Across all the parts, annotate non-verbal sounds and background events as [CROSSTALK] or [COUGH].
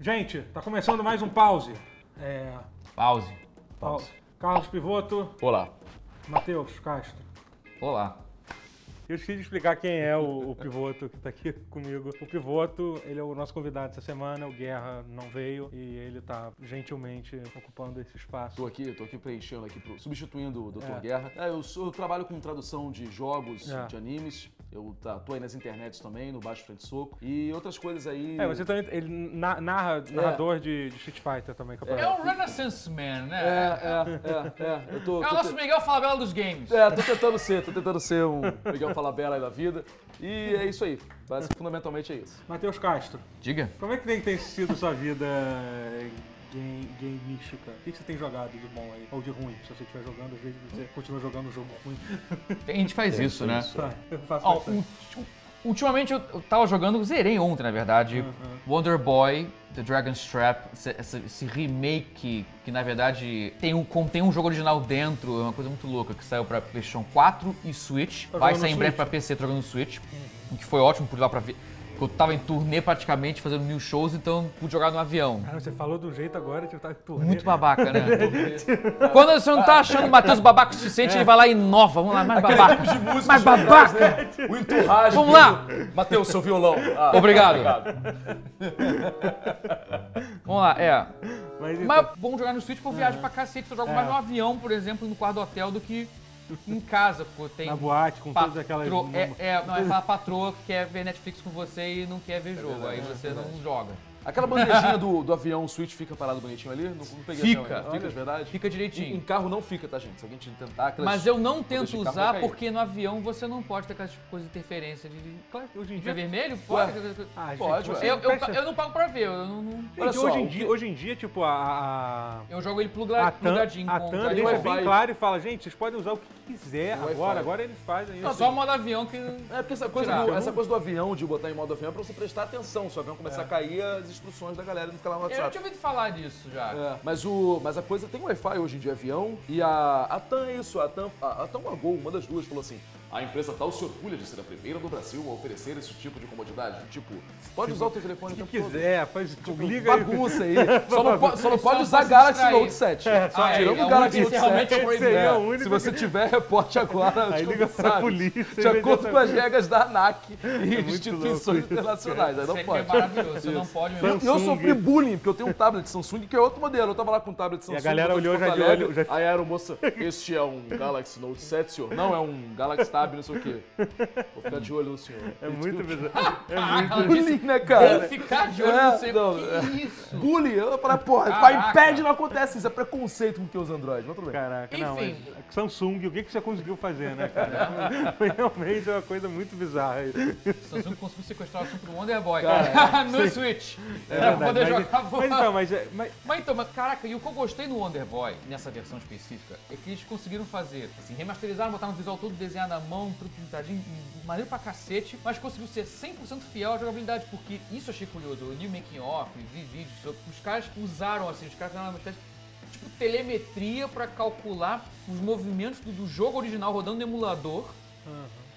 Gente, tá começando mais um pause. É, Pause. pause. Carlos Pivoto, Olá. Matheus Castro. Olá. Eu esqueci de explicar quem é o, o Pivoto que tá aqui comigo. O Pivoto, ele é o nosso convidado essa semana, o Guerra não veio e ele tá gentilmente ocupando esse espaço. Tô aqui, tô aqui preenchendo aqui, pro- substituindo o Dr. É. Guerra. É, eu, sou- eu trabalho com tradução de jogos, É. de animes. Eu tá, tô aí nas internets também, no Baixo Frente Soco. E outras coisas aí. É, você também. Ele na- narra, narrador de, de Street Fighter também, que É aparece. o Renaissance Man, É, né? é, é, é. Eu tô, É o nosso te- Miguel Falabella dos games. É, tô tentando ser, tô tentando ser um Miguel Falabella aí da vida. E é isso aí. Basicamente, fundamentalmente é isso. Matheus Castro, Diga. como é que tem, tem sido sua vida game, gamística? O que você tem jogado de bom aí? Ou de ruim? Se você estiver jogando, às vezes você continua jogando um jogo ruim. A gente faz isso, né? Tá, eu faço bastante. u- ultimamente eu, eu tava jogando, zerei ontem, na verdade, Wonder Boy, The Dragon's Trap, esse, esse- remake que, na verdade tem um, contém um jogo original dentro, é uma coisa muito louca, que saiu pra PlayStation 4 e Switch. Tá Vai sair em breve Switch? pra PC, tô jogando no Switch, o que foi ótimo por lá pra ver. Eu tava em turnê praticamente, fazendo mil shows, então pude jogar no avião. Cara, você falou do jeito agora de estar em turnê. Muito babaca, né? [LAUGHS] Quando você não tá achando o Matheus babaca o suficiente, ele vai lá e inova. Vamos lá, mais babaca. De música Mais babaca. né? O enturragem. Vamos lá. Matheus, seu violão. Ah, Obrigado. [LAUGHS] Vamos lá, é. Mas, então, Mas bom jogar no Switch porque eu viajo pra cacete. Eu jogo mais no avião, por exemplo, no quarto do hotel do que em casa, porque tem. na boate, com todas aquelas... patro... é, é, não, é aquela patroa que quer ver Netflix com você e não quer ver jogo. Aí você não joga. Aquela bandejinha do, do avião, o switch fica parado bonitinho ali? Não, não peguei Fica. Fica de verdade? Fica Em, em direitinho. carro não fica, tá, gente? Se alguém tentar... aquelas- Mas eu não tento usar porque no avião você não pode ter aquelas coisas de interferência de. Claro, hoje em dia... Infravermelho? Pode. Ah, gente, Pode, você Eu, não eu, eu não pago pra ver, eu não. não- Gente, Olha só, hoje, em dia, que- hoje em dia, tipo, a... a... Eu jogo ele A TAM, plugadinho a com TAM com deixa bem claro e fala, gente, vocês podem usar o que quiser agora, agora eles fazem isso. Não, só o modo avião que. É porque essa coisa, do, essa coisa do avião, de botar em modo avião, é pra você prestar atenção. Se o avião começar a cair, as instruções da galera não ficar lá no Eu WhatsApp. tinha ouvido falar disso já. É, mas, o, mas a coisa tem Wi-Fi hoje em dia avião e a, a TAM é isso, a TAM, a, a TAM ou a Gol, uma das duas, falou assim, a empresa tal se orgulha de ser a primeira do Brasil a oferecer esse tipo de comodidade. Tipo, pode usar o teu telefone o tempo todo. quiser, faz, liga aí. Bagunça aí. [LAUGHS] Só não, pode, só não pode usar Galaxy. Note 7. só- é, Tirando é o Galaxy o Note único realmente 7. proibido. Esse aí é É, o único Se você tiver, reporte agora. Aí aos liga pra polícia De acordo com as regras da ANAC e muito instituições internacionais. Aí Isso não é pode. maravilhoso, você não pode mesmo. E eu Samsung. sofri bullying, porque eu tenho um tablet Samsung que é outro modelo. Eu tava lá com um tablet Samsung. a galera olhou já de olho, Aí a aeromoça, este é um Galaxy Note 7, senhor. Não, é um Galaxy Tab, não sei o quê. Vou ficar de olho no senhor. É muito bizarro. [LAUGHS] É muito Bullying, né, Vou cara? ficar de olho, É, não sei não, o que é. isso. Bullying, eu falei, porra, com Caraca. iPad não acontece isso, é preconceito com que os Android, mas tudo bem. Caraca, não, Enfim. mas Samsung, o que, que você conseguiu fazer, né, cara? Foi [LAUGHS] realmente uma coisa muito bizarra. Samsung conseguiu sequestrar o assunto do Wonder Boy Cara, [LAUGHS] no Switch. É pra verdade, poder mas, jogar mas então, mas, é- mas Mas então, mas, caraca, e o que eu gostei no Wonder Boy, nessa versão específica, é que eles conseguiram fazer, assim, remasterizaram, botaram o visual todo desenhado à mão, tudo pintadinho, maneiro pra cacete, mas conseguiu ser 100% fiel à jogabilidade, porque isso eu achei curioso. Eu li o making off, vi vídeos, sobre- os caras usaram, assim, os caras fizeram de, tipo telemetria pra calcular os movimentos do, do jogo original rodando no emulador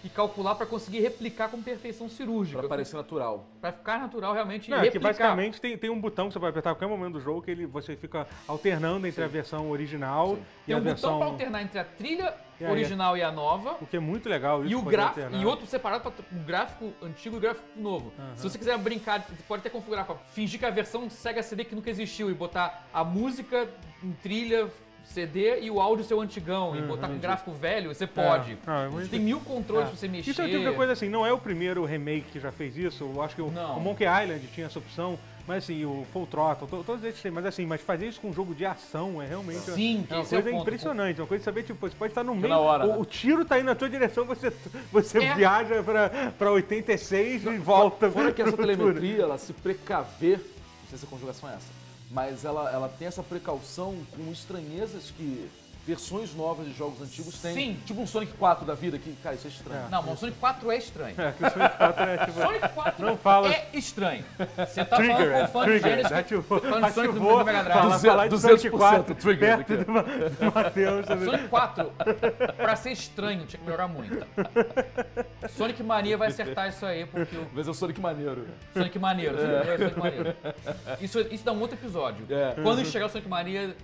e calcular pra conseguir replicar com perfeição cirúrgica. Pra parecer natural. Pra ficar natural realmente e Não, é que replicar. basicamente tem, tem um botão que você vai apertar a qualquer momento do jogo que ele, você fica alternando entre a versão original e Tem a um botão versão. pra alternar entre a trilha E original e a nova. O que é muito legal isso. E o gráfico e outro separado para o gráfico antigo e o gráfico novo. Se você quiser brincar, você pode até configurar para fingir que a versão Sega CD que nunca existiu e botar a música em trilha CD e o áudio seu antigão e botar com gráfico velho, você pode. Não, é Tem mil controles É. pra você mexer. Isso é o tipo de coisa assim, não é o primeiro remake que já fez isso. Eu acho que o, o Monkey Island tinha essa opção, mas assim, o Full Throttle, to- todos têm, mas assim, mas fazer isso com um jogo de ação é realmente Sim, é uma é coisa ponto. impressionante, uma coisa de saber, tipo, você pode estar no meio, hora, o, né? o tiro tá indo na tua direção, você, você É. viaja pra, pra 86 e volta Fora que [LAUGHS] essa telemetria, ela se precaver, não sei se a conjugação é essa, mas ela, ela tem essa precaução com estranhezas que versões novas de jogos antigos têm. Sim. Tipo um Sonic 4 da vida, que, cara, isso é estranho. Não, mas o Sonic 4 é estranho. É, que o Sonic 4 é tipo. Sonic 4 Não fala- é estranho. Você tá Trigger, falando é, com fã de trigger, Genesis, ativou, fã de Sonic do ativou, Mega Drive. falar, de 200% Sonic 4 trigger perto aqui. do, do Matheus. Sonic 4, pra ser estranho, tinha que melhorar muito. Sonic Mania vai acertar isso aí, porque o Mas é o Sonic maneiro. Sonic Maneiro, Sonic, Sonic Maneiro. Isso, isso dá um outro episódio. É. Quando chegar o Sonic Mania,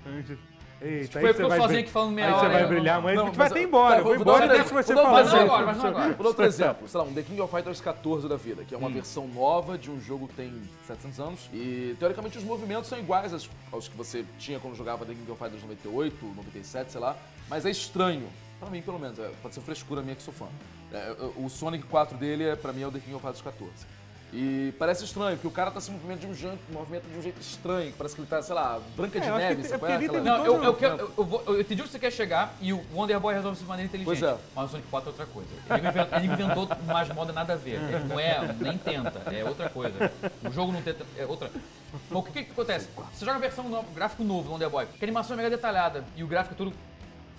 Eita, Foi aí você eu vai sozinho aqui falando meia aí hora, você vai eu não- brilhar, mas Não, a gente mas- vai ter embora. tá, vou vou embora dar- deixa você falar. Mas não agora, mas não agora. Vou dar outro [LAUGHS] exemplo. Sei lá, um The King of Fighters 14 da vida, que é uma Hum. versão nova de um jogo que tem 700 anos. E, teoricamente, os movimentos são iguais aos, aos que você tinha quando jogava The King of Fighters 98, 97, sei lá. Mas é estranho. Pra mim, pelo menos. É, pode ser frescura minha que sou fã. É, o Sonic 4 dele, é, pra mim, é o The King of Fighters 14. E parece estranho, porque o cara tá se movimentando de um jeito, movimento de um jeito estranho. Parece que ele tá, sei lá, Branca de É, eu acho Neve. que é Aquela- Não, eu, eu, quero- eu, eu, vou- eu entendi onde você quer chegar e o Wonder Boy resolve isso de maneira inteligente. Pois é. Mas o Sonic 4 é outra coisa. Ele inventou, ele inventou mais moda nada a ver. Ele não é, nem tenta, é outra coisa. O jogo não tenta, é outra. Bom, o que, que acontece? Você joga a versão nova, gráfico novo do Wonder Boy, que a animação é mega detalhada e o gráfico é tudo.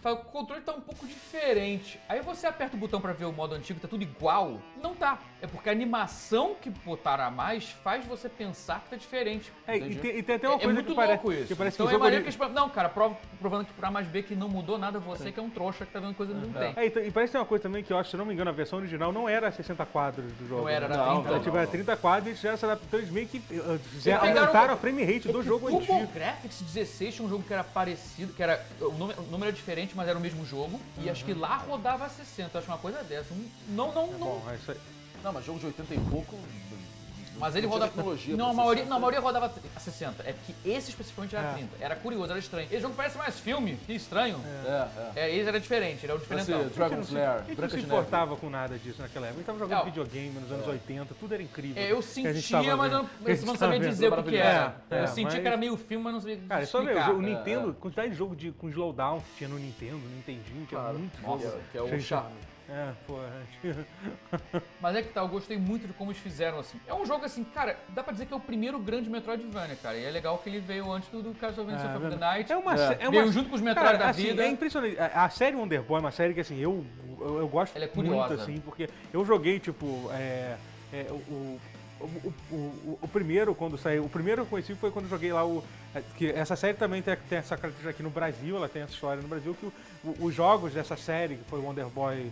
O controle tá um pouco diferente. Aí você aperta o botão pra ver o modo antigo, tá tudo igual. Não tá. É porque a animação que botaram a mais faz você pensar que tá diferente. É, e, tem, e tem até uma É, é coisa muito que parece, louco isso. que parece então que é o maneiro que eles... Não, cara, prova, provando que por A mais B que não mudou nada, você que é um trouxa que tá vendo coisa que não tem. É, e, t- e parece que tem uma coisa também que eu acho, se não me engano, a versão original não era 60 quadros do jogo. Não era, né? era Não, 30. Era, não, tipo, era 30 quadros e eles já se adaptou, eles meio que uh, já Eles pegaram- aumentaram a frame rate do É jogo o Turbo antigo. Graphics 16 tinha um jogo que era parecido, que era. O nome, o nome era diferente, mas era o mesmo jogo. E acho que lá rodava a 60. Acho uma coisa dessa. Não, não, não. Bom, é isso aí. Não, mas jogo de 80 e pouco. mas ele rodava. tecnologia Não, a maioria, 60. não, a maioria rodava a 60. É que esse especificamente era É. 30. Era curioso, era estranho. Esse jogo parece mais filme, que estranho. É, é. É, esse era diferente, ele era o Parece diferentão. Dragon Flare, A gente não se importava com nada disso naquela época. A gente tava jogando É. videogame nos anos 80, tudo era incrível. É, eu que sentia, mas eu vendo. não, Que sabia vendo. dizer o que era. É, é, eu sentia mas- que era meio filme, mas não sabia Cara, é só ver, explicar. o Nintendo, quantidade de jogo de, com slowdown que tinha no Nintendo, no Nintendinho, que é Claro. muito Nossa, que é o charme. É, pô, é. [LAUGHS] Mas é que tá, eu gostei muito de como eles fizeram assim. É um jogo assim, cara, dá pra dizer que é o primeiro grande Metroidvania, cara. E é legal que ele veio antes do, do Castlevania É, Symphony of the. Night. É uma, É. é uma Veio junto com os Metroid Cara, da assim, vida. É impressionante. A, a série Wonder Boy é uma série que assim, eu, eu, eu gosto Ela é muito, curiosa. assim, porque eu joguei, tipo, é, é, o, o, o, o- o- o primeiro, quando saiu, o primeiro que eu conheci foi quando eu joguei lá o. é, Que essa série também tem, tem essa característica aqui no Brasil, ela tem essa história no Brasil, que o- o- os jogos dessa série, que foi o Wonder Boy,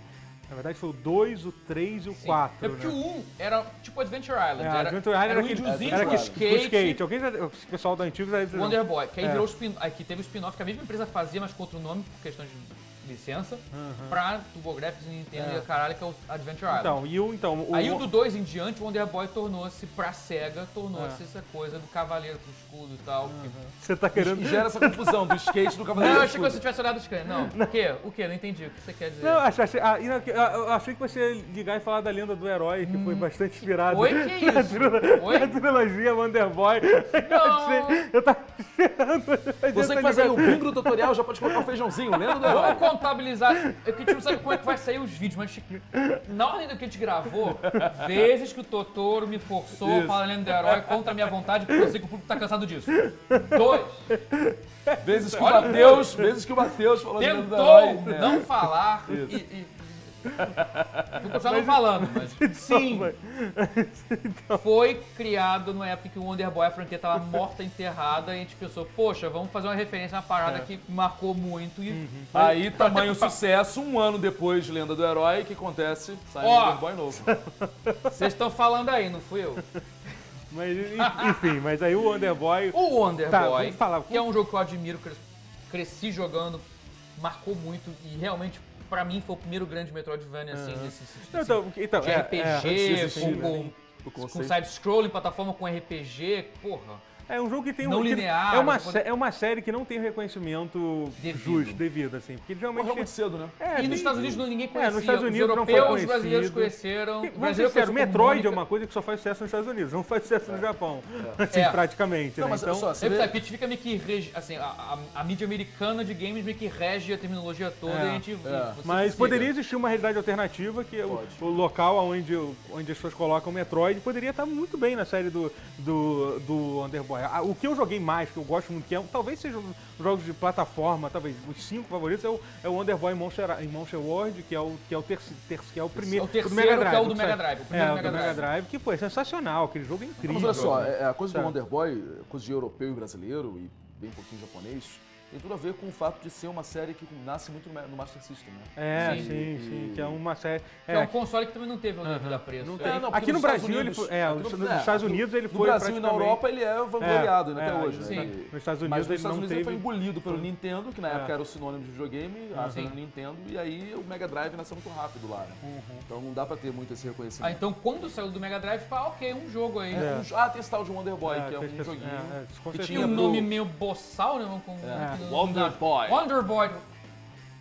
na verdade foi o 2, o 3 e o Sim. 4. É porque né? o 1 era tipo Adventure Island. É, era, Adventure Island era era um aquele- era com aquele- skate. skate. Alguém o pessoal da antiga Wonder Boy, que aí É. virou o spin aí que teve o spin-off que a mesma empresa fazia, mas com outro nome, por questões de licença, Uhum. pra TurboGrafx e Nintendo É. e a caralho, que é o Adventure Island. Então, e o, então, o, Aí o do 2 em diante, o Wonder Boy tornou-se pra SEGA, tornou-se É. essa coisa do cavaleiro com escudo e tal. que- Você tá querendo. E gera essa [LAUGHS] confusão do skate do Não, Cavaleiro eu do achei que você tivesse olhado o scan. Não, o quê? O quê? Não entendi. O que você quer dizer? Não, achei, achei, ah, não, que- ah, eu achei que você ia ligar e falar da lenda do herói, que foi bastante inspirado Hum. Oi, que [LAUGHS] na, isso? trilo- Oi? na trilogia Wonder Boy. [LAUGHS] Eu, Não. achei, eu tava esperando. Você que faz aí o bingo do tutorial já pode colocar o feijãozinho, lembra do herói? Vamos contabilizar. É que a gente não sabe como é que vai sair os vídeos, mas na ordem do que a gente gravou, vezes que o Totoro me forçou a Isso. falar lenda do herói contra a minha vontade, porque eu sei que o público tá cansado disso. Dois. Vezes que o Olha, Matheus, vezes que o Matheus falou do Tentou herói. não falar e. e Não falando, mas [LAUGHS] sim. [LAUGHS] Foi criado numa época que o Wonder Boy, a franquia tava morta, enterrada, e a gente pensou, poxa, vamos fazer uma referência a uma parada que marcou muito e Aí, tamanho sucesso, um ano depois de Lenda do Herói, o que acontece? Sai Ó. Wonder Boy novo. vocês estão falando aí, não fui eu. Mas, enfim, mas aí o Wonder Boy. O Wonder Tá, Boy, falar. que é um jogo que eu admiro, cres- cresci jogando, marcou muito e realmente, pra mim, foi o primeiro grande Metroidvania, assim, nesse Não, sentido. então, então, de é, RPG, é, com, né? com, com side-scrolling, plataforma com RPG, porra. É um jogo que tem um. Não que- linear, É uma, sé- é uma série que não tem o reconhecimento Devido. justo, devido, assim. Porque geralmente. Morreu muito cedo, né? É, e tem- nos Estados Unidos não- ninguém É, conhecia. nos Estados Unidos os não foi europeus, os brasileiros conheceram. Tem- o brasileiro como Metroid é uma coisa que só faz sucesso nos Estados Unidos, não faz sucesso no Japão. Assim, É. praticamente, Não, né? mas Então, só, você Sempre vê- fica meio que rege, assim, a, a- a mídia americana de games meio que rege a terminologia toda É, e a gente. é. Mas poderia existir uma realidade alternativa, que é o, o local onde, onde as pessoas colocam o Metroid poderia estar muito bem na série do, do, do Wonder Boy. Boy. Ah, O que eu joguei mais, que eu gosto muito, que é, talvez sejam os jogos de plataforma, talvez os cinco favoritos, é o, é o Wonder Boy Monster, em Monster World, que é o, que é o, terci, terci- que é o primeiro. É o terceiro, do Mega Drive, que é o do que Mega Drive, o É, primeiro o Mega do Mega Drive. Drive, que pô, é sensacional, aquele jogo é incrível. Mas olha só, é- a coisa do Sabe? Wonder Boy, coisa de europeu e brasileiro, e bem pouquinho japonês, tem tudo a ver com o fato de ser uma série que nasce muito no Ma- no Master System, né? É, Sim. sim, sim, que é uma série. Que é um console que também não teve o devido a preço. Não É, tem. É, não, aqui no nos Brasil ele Unidos- foi. É, aqui nos no- nos é, Estados Unidos ele No foi. Brasil e na Europa ele é vangloriado né, É, até é, hoje. sim. né? Nos Estados Mas Unidos nos ele Estados não Unidos ele foi teve. engolido pelo Nintendo, que na É. época era o sinônimo de videogame, a Nintendo, e aí o Mega Drive nasceu muito rápido lá, né? Uhum. Então não dá pra ter muito esse Ah, reconhecimento. então quando saiu do Mega Drive, ah, ok, um jogo aí. É, um- ah, tem esse tal de Wonder Boy, É, que é um joguinho é, é, que. Tinha um nome meio boçal, né? É. Wonder Boy. Wonder Boy.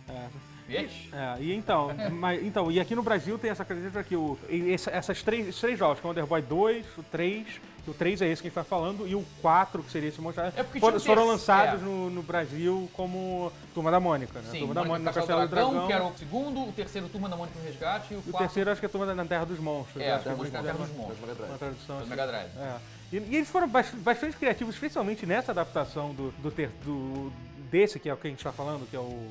É. É, e então, [LAUGHS] mas, então, e aqui no Brasil tem essa característica que o, essa- essas três, esses três jogos, que é o Wonder Boy 2, o 3, que o 3 é esse que a gente tá falando, e o 4, que seria esse monstro, É foram, foram lançados é. no, no Brasil como Turma da Mônica, né? Sim, Turma da Mônica Mônica, Castelo Castelo do Dragão, Dragão. que era o segundo, o terceiro Turma da Mônica no Resgate e o E o quarto terceiro acho que é Turma da na Terra dos Monstros. É, acho que Turma da Terra dos Monstros. Mega Drive. uma tradução assim. Mega Drive. É. E, e eles foram bast- bastante criativos, especialmente nessa adaptação do, do, ter- do- desse, que é o que a gente tá falando, que é o...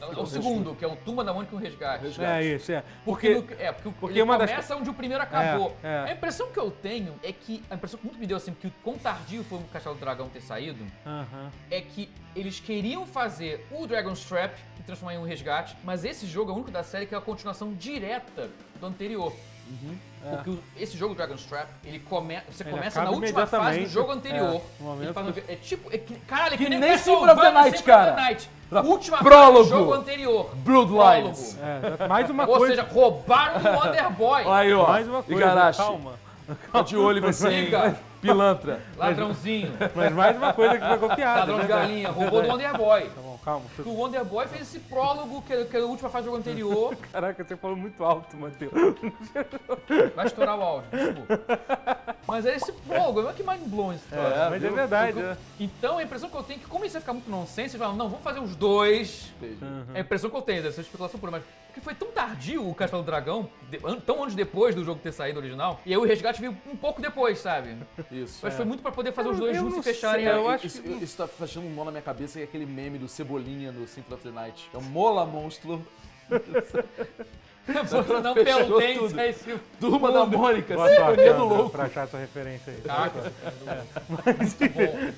É o segundo, que é o Turma da Mônica no Resgate. Resgate. É isso, é. Porque, Porque, no- é, porque, porque ele uma das- começa onde o primeiro acabou. É, é. A impressão que eu tenho é que. A impressão que muito me deu assim, que o quão tardio foi o Castelo do Dragão ter saído, Aham. é que eles queriam fazer o Dragon's Trap e transformar em um resgate, mas esse jogo é o único da série que é a continuação direta do anterior. Porque o- esse jogo Dragon's Trap, ele come, você Ele começa na última fase do jogo anterior. É, faz um- que- é tipo, é que, caralho, é Que que, nem nem Symphony of the Night, cara. Night. Última Prólogo. fase do jogo anterior. Bloodlines. Prólogo. É, mais uma [LAUGHS] Ou coisa... seja, roubaram o Wonder Boy. Olha [LAUGHS] aí, ó. mais uma coisa, Igarashi. calma. Tá de olho você, hein? Pilantra. Ladrãozinho. Mas mais uma coisa que foi copiada. Ladrão de né? galinha. Roubou do Wonder Boy. Tá bom, calma. O Wonder Boy fez esse prólogo, que é, que é a última fase do jogo anterior. [LAUGHS] Caraca, você falou muito alto, Matheus. Vai estourar o áudio, desculpa. Mas é esse prólogo, é que mind blowing esse troço. É, mas é viu? verdade, Eu- né? Então a impressão que eu tenho é que, como isso ia ficar muito nonsense, eles falaram, não, vamos fazer os dois. Entendi. É a impressão que eu tenho, deve ser especulação pura, mas porque foi tão tardio o Castelo do Dragão, de- an- tão anos depois do jogo ter saído original, e aí o resgate veio um pouco depois, sabe? Isso. Mas foi muito pra poder fazer Eu- os dois juntos se fecharem. sei, eu acho isso, que- isso tá fazendo um nó na minha cabeça, que é aquele meme do Cebolinha no Symphony of the Night. É o Mola Monstro, [LAUGHS] [LAUGHS] não pertence tudo. a esse Turma da Mônica, Boa sorte, Sinfonia do Louco. pra achar essa referência aí. [LAUGHS] Caraca.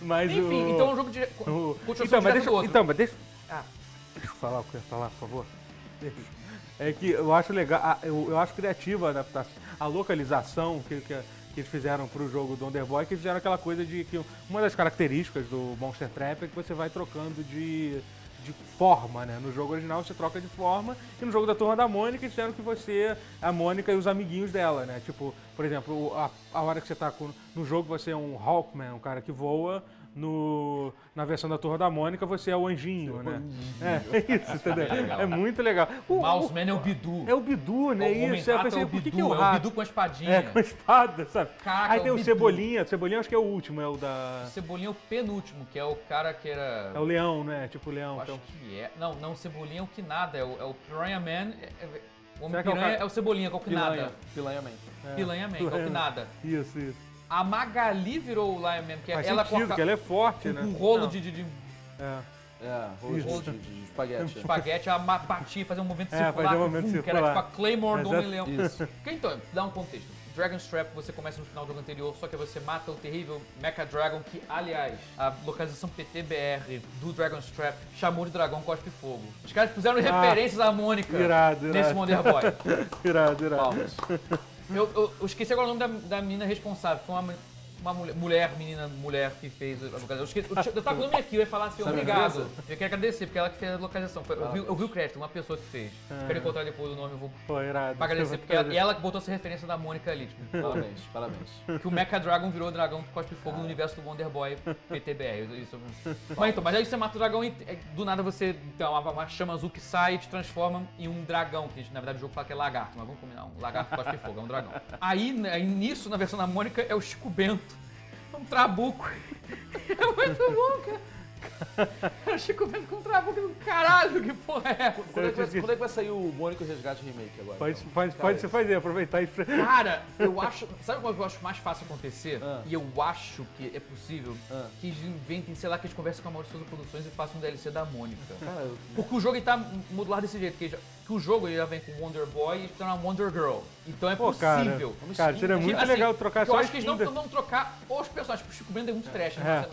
Mas Enfim, o... então é um jogo de. o- Continuação Então, mas deixa, do outro. então, mas deixa... Ah, deixa eu falar o que eu ia falar, por favor. Deixa. É que eu acho legal, eu, eu acho criativa a adaptação, a localização que, que, que eles fizeram pro jogo do Underboy, que eles fizeram aquela coisa de que uma das características do Monster Trap é que você vai trocando de, de forma, né? No jogo original você troca de forma, e no jogo da Turma da Mônica eles fizeram que você, a Mônica e os amiguinhos dela, né? Tipo, por exemplo, o- a, a hora que você tá com, no jogo você é um Hawkman, um cara que voa, no, na versão da Turma da Mônica você é o anjinho, né? É, é isso, entendeu? legal. É muito legal. O, Mouseman é o Bidu. é o Bidu, né? O Isso, eu pensei, é o por que, Bidu, que é o é o? Bidu com a espadinha. É, com a espada, sabe? Caraca, Aí é tem o o. Cebolinha, o Cebolinha acho que é o último, é o da... O Cebolinha é o penúltimo, que é o cara que era. É o leão, né? Tipo o leão. Eu acho Então. que é. Não, não, o Cebolinha é o que nada. É o, é o Piranha Man. é- é- o Homem que é o Piranha é o Cebolinha, que é o que Pilanha. nada. Pilanha Man. Piranha Man, que é o que Piranha. nada. Isso, isso. A Magali virou o Lion Man, que é Faz ela sentido, com, a, que ela é forte, com né? um rolo Não, de, de- de É. É, rolo Isso. de, de, de espaguete. [LAUGHS] espaguete, ela ma- batia, fazia um movimento É, circular, fazia um movimento vum, que era circular. tipo a Claymore do. Homem-Leão. Isso. Porque, Então, dá um contexto. Dragon's Trap você começa no final do jogo anterior, só que você mata o terrível Mecha Dragon, que, aliás, a localização PTBR do Dragon's Trap chamou de Dragão Cospe Fogo. Os caras fizeram referências à Mônica Ah, Irado, nesse irado. Wonder Boy. [LAUGHS] Irado, irado. Palmas. Eu, eu- eu esqueci agora o nome da, da menina responsável, foi uma, uma mulher, mulher, menina, mulher que fez a localização. Eu, eu, tava com o nome aqui, eu ia falar assim, Sabe obrigado. Eu quero agradecer, porque ela que fez a localização. Foi- eu, vi, eu vi o crédito, uma pessoa que fez. Quero encontrar depois o nome, eu vou Pô, irado. pra agradecer, porque ela, e ela que botou essa referência da Mônica ali, tipo, [LAUGHS] Parabéns, parabéns. que o Mecha Dragon virou o dragão que cospe fogo no universo do Wonder Boy PTBR. Isso, [LAUGHS] mas então, mas aí você mata o dragão e é, do nada você tem uma, uma chama azul que sai e te transforma em um dragão, que na verdade o jogo fala que é lagarto, mas vamos combinar, um lagarto que cospe fogo, é um dragão. Aí, né, aí nisso, na versão da Mônica, é o Chico Bento, um trabuco. [LAUGHS] É muito bom, cara. [LAUGHS] Eu Chico vendo contra a boca do caralho, que porra é essa? Quando é, que vai, quando é que vai sair o Mônico Resgate Remake agora? Pode, então? pode, pode se fazer, aproveitar e. Cara, [LAUGHS] eu acho. Sabe qual que eu acho mais fácil acontecer? Ah. E eu acho que é possível Ah. que eles inventem, sei lá, que eles conversem com a Mauriçosa Produções e façam um DLC da Mônica. Cara, eu- Porque o jogo ele tá modular desse jeito, que, já- que o jogo ele já vem com Wonder Boy e eles estão na Wonder Girl. Então é Pô, cara. possível. Cara, seria muito Assim, legal trocar eu só acho que eles não vão trocar os personagens. Tipo, o Chico Bento é muito trash, É. né?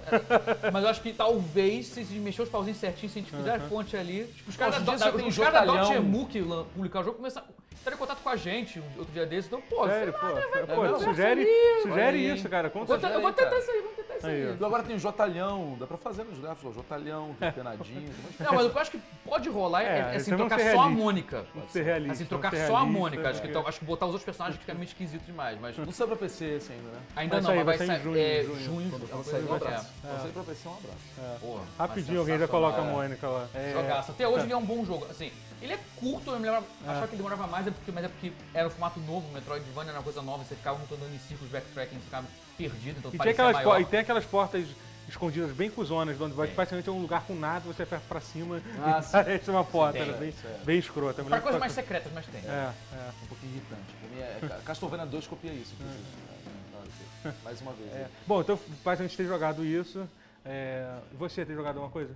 Mas, mas eu acho que talvez, se mexer os pauzinhos certinho, se a gente fizer a ponte ali. Tipo, os caras da, da, tem os da Jotalhão. Dotemu que publicar o jogo começaram entraram em contato com a gente um outro dia desse. Então, pô, Sério, sei pô. lá, né, vai- pô, vai- sugere sugere isso, cara. Com Eu vou, eu vou cara. tentar isso aí, vamos tentar isso aí. Aí, agora tem o Jotalhão, dá pra fazer nos gráficos, ó, Jotalhão, tem penadinho, tem um monte de Não, mas o que eu acho que pode rolar é, É, é, assim, trocar só a. Mônica. Ser realistas, Assim, trocar ser só a Mônica. Acho que, é. então, acho que botar os outros personagens que fica meio esquisito demais. Mas Não saiu pra PC esse ainda, né? ainda Vai não, mas vai vai sair em sair junho, é, junho. alguma sair, um abraço. assim, Quando sair pra PC, um abraço. é. Porra, Rapidinho, alguém já coloca a Mônica lá. É, Jogaço. Até hoje ele é um bom jogo. Assim, ele é curto, eu me lembro, É. achava que ele demorava mais, é porque, mas é porque era um formato novo, o Metroidvania era uma coisa nova, você ficava andando em círculos, backtracking, você ficava perdido, então E tem, parecia aquelas maior. e tem aquelas portas escondidas bem cuzonas, onde vai praticamente é um lugar com nada, você aperta pra cima Ah, e [LAUGHS] sim. parece uma porta. Tem, Era bem, isso é. bem escrota. Para coisas mais secretas, mas tem. É, é. Um pouquinho irritante. Pra mim é. Ca- Castlevania 2 copia isso, inclusive. É, não, Mais uma vez. É. Bom, então faz a gente ter jogado isso. É, você tem jogado alguma coisa?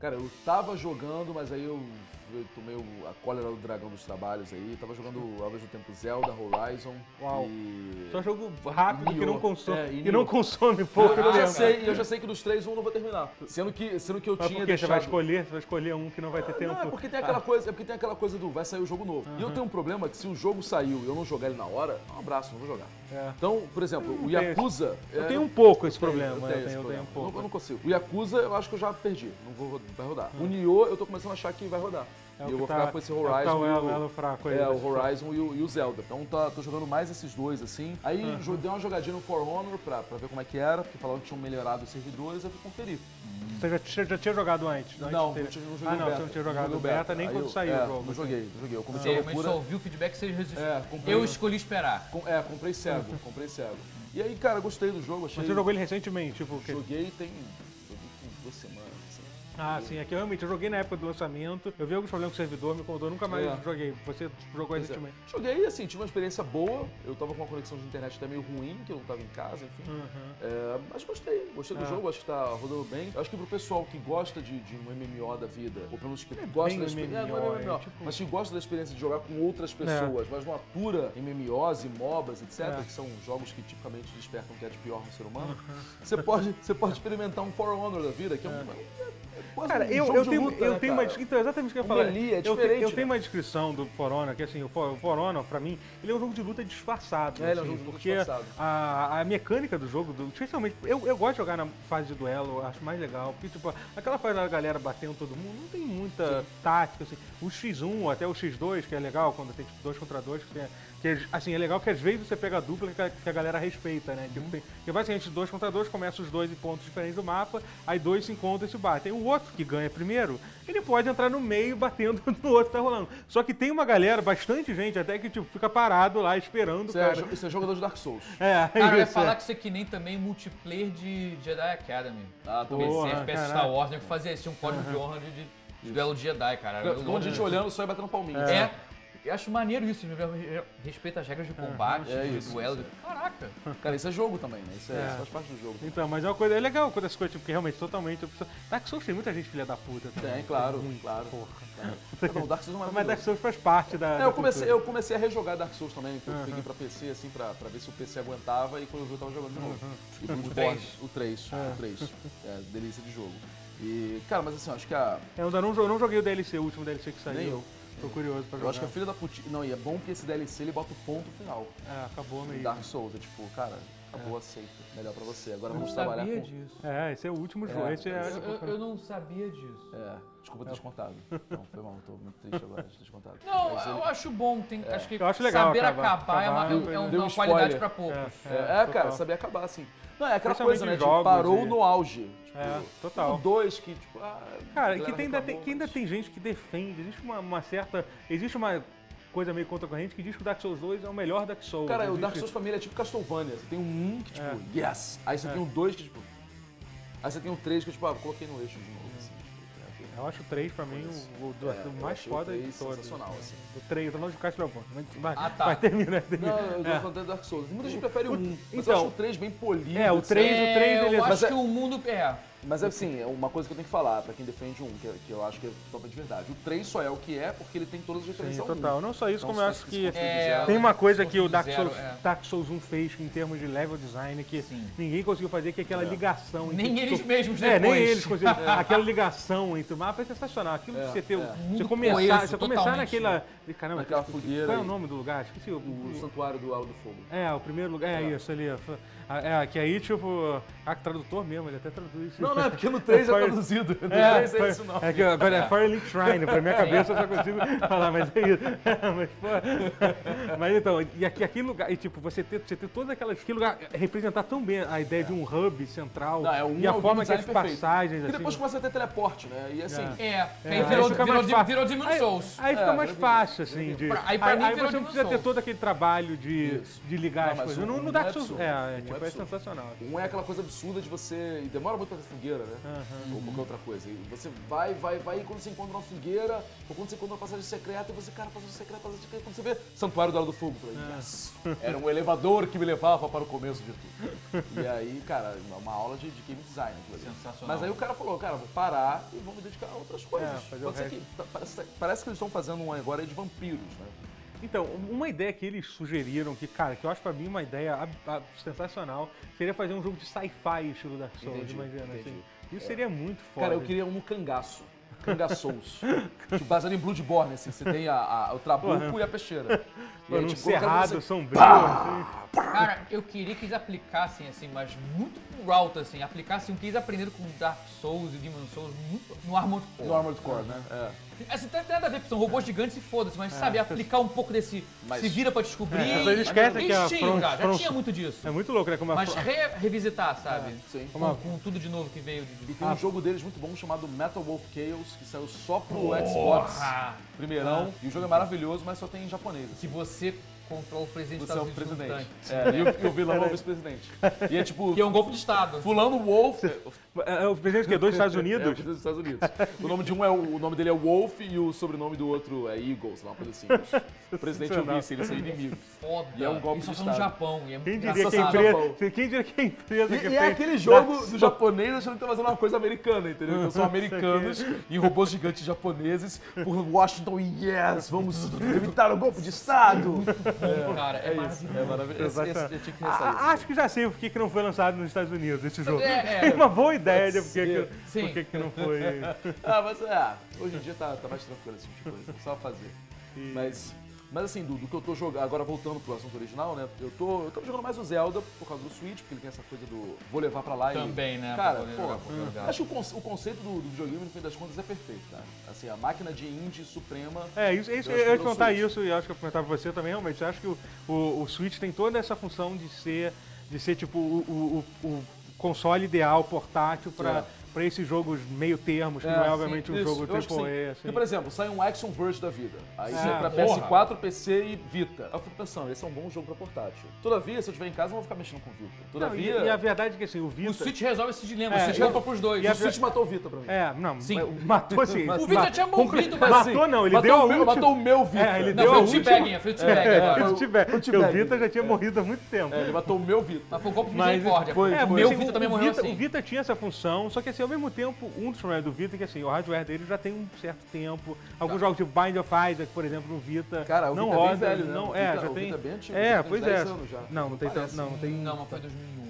Cara, eu tava jogando, mas aí eu, eu tomei a cólera do dragão dos trabalhos aí. Tava jogando ao mesmo tempo Zelda, Horizon Uau. e. Só jogo rápido que não consome, É, e não consome Eu, pouco eu já tempo. sei, eu já sei que dos três um eu não vou terminar. Sendo que, sendo que eu Mas tinha por que você vai deixado. escolher? Você vai escolher um que não vai ter tempo. Não, é porque tem aquela coisa, é porque tem aquela coisa do vai sair o jogo novo. E eu tenho um problema que se o jogo saiu e eu não jogar ele na hora, um abraço, não vou jogar. É. Então, por exemplo, o tenho Yakuza. Eu é, tenho um pouco esse tenho, problema. Eu Eu tenho, tenho, esse eu tenho um Eu pouco. eu não consigo. O Yakuza eu acho que eu já perdi. Não vou, vai rodar. O Nioh eu tô começando a achar que vai rodar. É e eu vou tá- ficar com esse é o que Horizon. tá o e elo- elo fraco aí é, o Horizon e o, e o Zelda. Então tá, tô jogando mais esses dois, assim. Aí jo- dei uma jogadinha no For Honor pra, pra ver como é que era, porque falaram que tinham melhorado os servidores, eu fui conferir. Você já, tinha- já tinha jogado antes? antes Não, ter- não, tinha- não joguei Ah, não, beta. você não tinha jogado o joguei beta, nem quando eu- saiu é, o jogo. Não joguei, não joguei. Eu comecei Você a loucura. só ouviu o feedback que você resistiu. É, comprei, Eu escolhi esperar. com- é, comprei cego, comprei cego. E aí, cara, gostei do jogo, achei... Mas você jogou ele recentemente, tipo? Joguei tem... Assim. Ah, sim, aqui realmente eu joguei na época do lançamento. Eu vi alguns problemas com o servidor, me incomodou, nunca mais É. joguei. Você jogou Pois é. recentemente. Joguei, assim, tive uma experiência boa. Eu tava com uma conexão de internet até meio ruim, que eu não tava em casa, enfim. Uhum. É, mas gostei, gostei do É. jogo, acho que tá rodando bem. Eu acho que pro pessoal que gosta de, de um MMO da vida, ou pelo menos que gosta da experiência. Não é MMO, é tipo- mas que gosta da experiência de jogar com outras pessoas, mas não atura MMOs e MOBAs, etc., É. que são jogos que tipicamente despertam o que é de pior no ser humano. Você, pode, você pode experimentar um For Honor da vida, que é um. Quase Cara, um eu, eu tenho, luta, eu né, tenho uma. cara? Então, exatamente o que eu ia falar. é eu, tenho, diferente, eu tenho né? uma descrição do For Honor, que assim, o For, For Honor, pra mim, ele é um jogo de luta disfarçado. É, ele é um assim, jogo de luta porque disfarçado. A, a mecânica do jogo, do- especialmente, eu, eu gosto de jogar na fase de duelo, acho mais legal. Porque, tipo, aquela fase da galera batendo todo mundo, não tem muita tática, assim. O X1 até o X2, que é legal, quando tem tipo, dois contra dois, que, tem, que é, assim, é legal que às vezes você pega a dupla que a, que a galera respeita, né? Uhum. Tipo, tem, que basicamente dois contra dois, começa os dois em pontos diferentes do mapa, aí dois se encontram e se batem. O outro que ganha primeiro, ele pode entrar no meio batendo [LAUGHS] no outro que tá rolando. Só que tem uma galera, bastante gente até que tipo, fica parado lá esperando, Isso é, cara. jo- isso é jogador de Dark Souls. É, Cara, eu ia falar é. que isso é que nem também multiplayer de Jedi Academy. Ah, Também Porra, FPS. Star Wars, né, que fazia tinha um código de honra de, de, duelo de Jedi, cara. Ficou um monte de gente olhando só e batendo palminha. É, eu acho maneiro isso, respeita as regras de combate, É de isso, duelo. isso. Caraca. [LAUGHS] Cara, isso é jogo também, né? Isso, é, É. isso faz parte do jogo. Então, mas é uma coisa, é legal quando essas coisas, tipo, porque realmente totalmente. Dark Souls tem muita gente filha da puta também. Tem, claro, Muito, claro. Porra. Não, Dark Souls é Mas Dark. Souls faz parte da. É, eu, comecei, eu comecei a rejogar Dark Souls também, que eu peguei pra PC, assim, pra, pra ver se o PC aguentava e quando eu vi eu tava jogando de novo. E Bloodborne, três. o 3, o 3. É, delícia de jogo. E, cara, mas assim, eu acho que a. É, Eu não joguei o DLC, o último DLC que saiu. Nem eu. Tô curioso pra Eu jogar. acho que a filha da putinha. Não, e é bom porque esse DLC ele bota o ponto final. É, acabou meio. Dark Souls. É tipo, cara, acabou, aceita. Melhor pra você. Agora Eu não vamos trabalhar sabia com. disso. É, esse é o último jogo. Esse é. Eu, eu- eu não sabia disso. É, desculpa ter descontado. [LAUGHS] Não, foi mal, tô muito triste agora de ter descontado. Não, ele- eu acho bom. Tem, acho que Eu acho legal saber acabar. acabar, é uma, Acabar é é um- uma é uma um qualidade pra poucos. É, É, cara, saber acabar assim. Não, é aquela coisa, né? jogos parou e- no auge. Tipo, É, total. dois que, tipo, ah, Cara, e que, tem, ainda, tem, que ainda tem gente que defende. Existe uma, uma certa. Existe uma coisa meio contra corrente que diz que o Dark Souls 2 é o melhor Dark Souls. Cara, o Existe- Dark Souls pra mim ele é tipo Castlevania. Você tem um 1 que, tipo, É. yes! Aí você tem um 2 que, tipo, Aí você tem o 3 que tipo, ah, coloquei no eixo de novo, tipo, né, Eu acho o 3 pra mim o, o do- É, do eu mais achei o foda de três todos. sensacional, assim. O 3, eu tô falando de Castlevania. Mas vai, Ah, tá. vai terminar. termina. Não, eu tô É. falando do Dark Souls. Muita gente prefere o 1, mas eu então, acho o 3 bem polido. é, o etc. três- o três, ele- eu acho Mas é- que o mundo. É. Mas assim, é uma coisa que eu tenho que falar pra quem defende 1, que, que eu acho que é totalmente verdade. O 3 só é o que é porque ele tem todas as referências Sim, ao 1. total. Não só isso, Então, como eu acho que É, tem uma coisa que o Dark Souls, zero, é. Dark Souls 1 fez em termos de level design que Sim. ninguém conseguiu fazer, que é aquela É. ligação. Nem entre eles tu- mesmos É, nem eles conseguiram. [LAUGHS] Aquela ligação entre o mapa é sensacional. Aquilo É, de você ter. é. Você começar, coeso, você começar naquela. Caramba, Naquela fogueira Qual é o nome do lugar? Esqueci. O, O o- Santuário do Aldo Fogo. é, o primeiro lugar. É, É. isso ali. É, que aí, tipo. Ah, que tradutor mesmo, ele até traduz. Não, não, é porque no 3 [LAUGHS] é Fire- traduzido. No É, 3 é isso não. é que agora é Firelink Shrine, pra minha [LAUGHS] cabeça eu só consigo falar, mas é isso. [LAUGHS] mas, pô, mas então, e aqui, aquele lugar, e tipo, você ter, você ter todas aquelas. Aquele lugar representar tão bem a ideia de um hub central Não, é um e a é forma que as perfeito. passagens. E depois assim, começa a ter teleporte, né? E assim, É. É, que É, aí aí virou, fica virou, mais fácil. virou Demon Aí, Souls. aí fica É, mais virou fácil, assim, de. Pra- aí pra mim aí virou você não precisa ter todo aquele trabalho de, de ligar Não, as coisas. o- No, um no é absurdo, É, é, é é absurdo. sensacional. um é aquela coisa absurda de você. E demora muito pra ter fogueira, né? Ou qualquer outra coisa. E você vai, vai, vai, e quando você encontra uma fogueira, ou quando você encontra uma passagem secreta, e você, cara, passagem secreta, passagem secreta, quando você vê Santuário do Hora do Fogo. Eu falei, É. yes! Era um elevador que me levava para o começo de tudo. E aí, cara, uma aula de, de game design. Sensacional. Mas aí o cara falou, cara, vou parar e vou me dedicar a outras coisas. É, Pode ser que, parece, parece que eles estão fazendo um agora de vampiros, né? Então, uma ideia que eles sugeriram, que, cara, que eu acho pra mim uma ideia sensacional, seria fazer um jogo de sci-fi estilo Dark Souls, Entendi, imagina, entendi. assim. Isso seria muito foda. Cara, eu queria um no cangaço. Cangaçous. [LAUGHS] tipo, baseado em Bloodborne, assim. Você tem a, a- o trabuco e a peixeira. E Mano, aí, um tipo, cerrado você- sombrio, assim. Cara, eu queria que eles aplicassem, assim, mas muito por alto, assim, aplicassem o que eles aprenderam com Dark Souls e Demon Souls muito no Armored Core. No Armored Core, né? É. Assim, tem nada a ver, porque são robôs gigantes e foda-se, mas sabe, aplicar um pouco desse Mas- se vira pra descobrir. É, mas eles esquecem que a tinham From- já, já From- tinha muito disso. É muito louco, né? Como Mas re- revisitar, sabe? Sim. Com, com tudo de novo que veio de... E tem um jogo deles muito bom chamado Metal Wolf Chaos, que saiu só pro Xbox. Ah, Primeirão. E o jogo é maravilhoso, mas só tem em japonês. assim. que você controla o presidente dos Você é o Estados Unidos no presidente. É, e, o, e o vilão é o vice-presidente. E é tipo, Que é um golpe de Estado. fulano Wolf... É, é o presidente que é dos [LAUGHS] Estados É, o Unidos. presidente dos Estados Unidos. O nome de um é o, o nome dele é Wolf e o sobrenome do outro é Eagle, sei lá, uma coisa assim. O presidente e o vice, eles são inimigos. Foda. E é um golpe Isso de só no Estado. Japão. E é Quem muito diria, que a empresa, Japão. quem diria que a empresa E, que e é aquele jogo do japonês achando que tá fazendo uma coisa americana, entendeu? Então são [LAUGHS] americanos e robôs gigantes japoneses por Washington e yes, vamos evitar o golpe de Estado. Cara, é, É isso, é maravilhoso. Esse, esse, eu tinha que ressaltar. ah, acho que já sei por que que não foi lançado nos Estados Unidos esse jogo. É, é. Tem [LAUGHS] uma boa ideia de por que, que, Sim. por que que não foi. [LAUGHS] Ah, mas é, hoje em dia tá, tá mais tranquilo esse tipo de coisa, só fazer. Mas, mas assim, do, do que eu tô jogando, agora voltando pro assunto original, né? Eu tô, eu tô jogando mais o Zelda por causa do Switch, porque ele tem essa coisa do vou levar pra lá e. Também, né? Cara, pô, jogar jogar. acho que o, o conceito do, do videogame, no fim das contas, é perfeito, tá? Assim, a máquina de indie suprema. É, isso, isso, Eu eu acho ia perguntar eu sou isso e acho que eu perguntar pra você também, realmente. Eu acho que o, o, o Switch tem toda essa função de ser, de ser tipo, o, o, o console ideal, portátil, pra, É. pra esses jogos meio termos, que É, não é sim, obviamente um isso, jogo sim. AAA, assim. Porque, por exemplo, sai um Action Verge da vida. Aí É, sai pra porra. PS4, PC e Vita. Eu fico pensando, esse é um bom jogo pra portátil. Todavia, se eu estiver em casa, eu não vou ficar mexendo com o Vita. Não, Todavia, e, e a verdade é que assim, o Vita... O Switch resolve esse dilema. É, o Switch eu- compra pros dois. e a o Switch matou o Vita pra mim. É, não, Sim. matou assim. O Vita já tinha morrido, mas Matou assim, [LAUGHS] não, ele matou deu a última... Matou o meu Vita. É, ele Não, deu foi a o última... teabagging, foi o É, tiver, o. [LAUGHS] Vita já tinha morrido há muito tempo. É, ele matou o meu Vita. Mas foi um golpe de misericórdia. foi- é, o foi. meu Assim, Vita também morreu assim. O Vita tinha essa função, só que assim, ao mesmo tempo, um dos problemas do Vita é que assim, o hardware dele já tem um certo tempo. Alguns jogos tipo Bind of Isaac, por exemplo, no Vita, Cara, o não Vita é roda, velho, né? não, O é, Vita- já tem. Vita é antigo, é, pois 10 é. Não, não tem tanto, Parece. não, não tem. Não, mas foi 2011.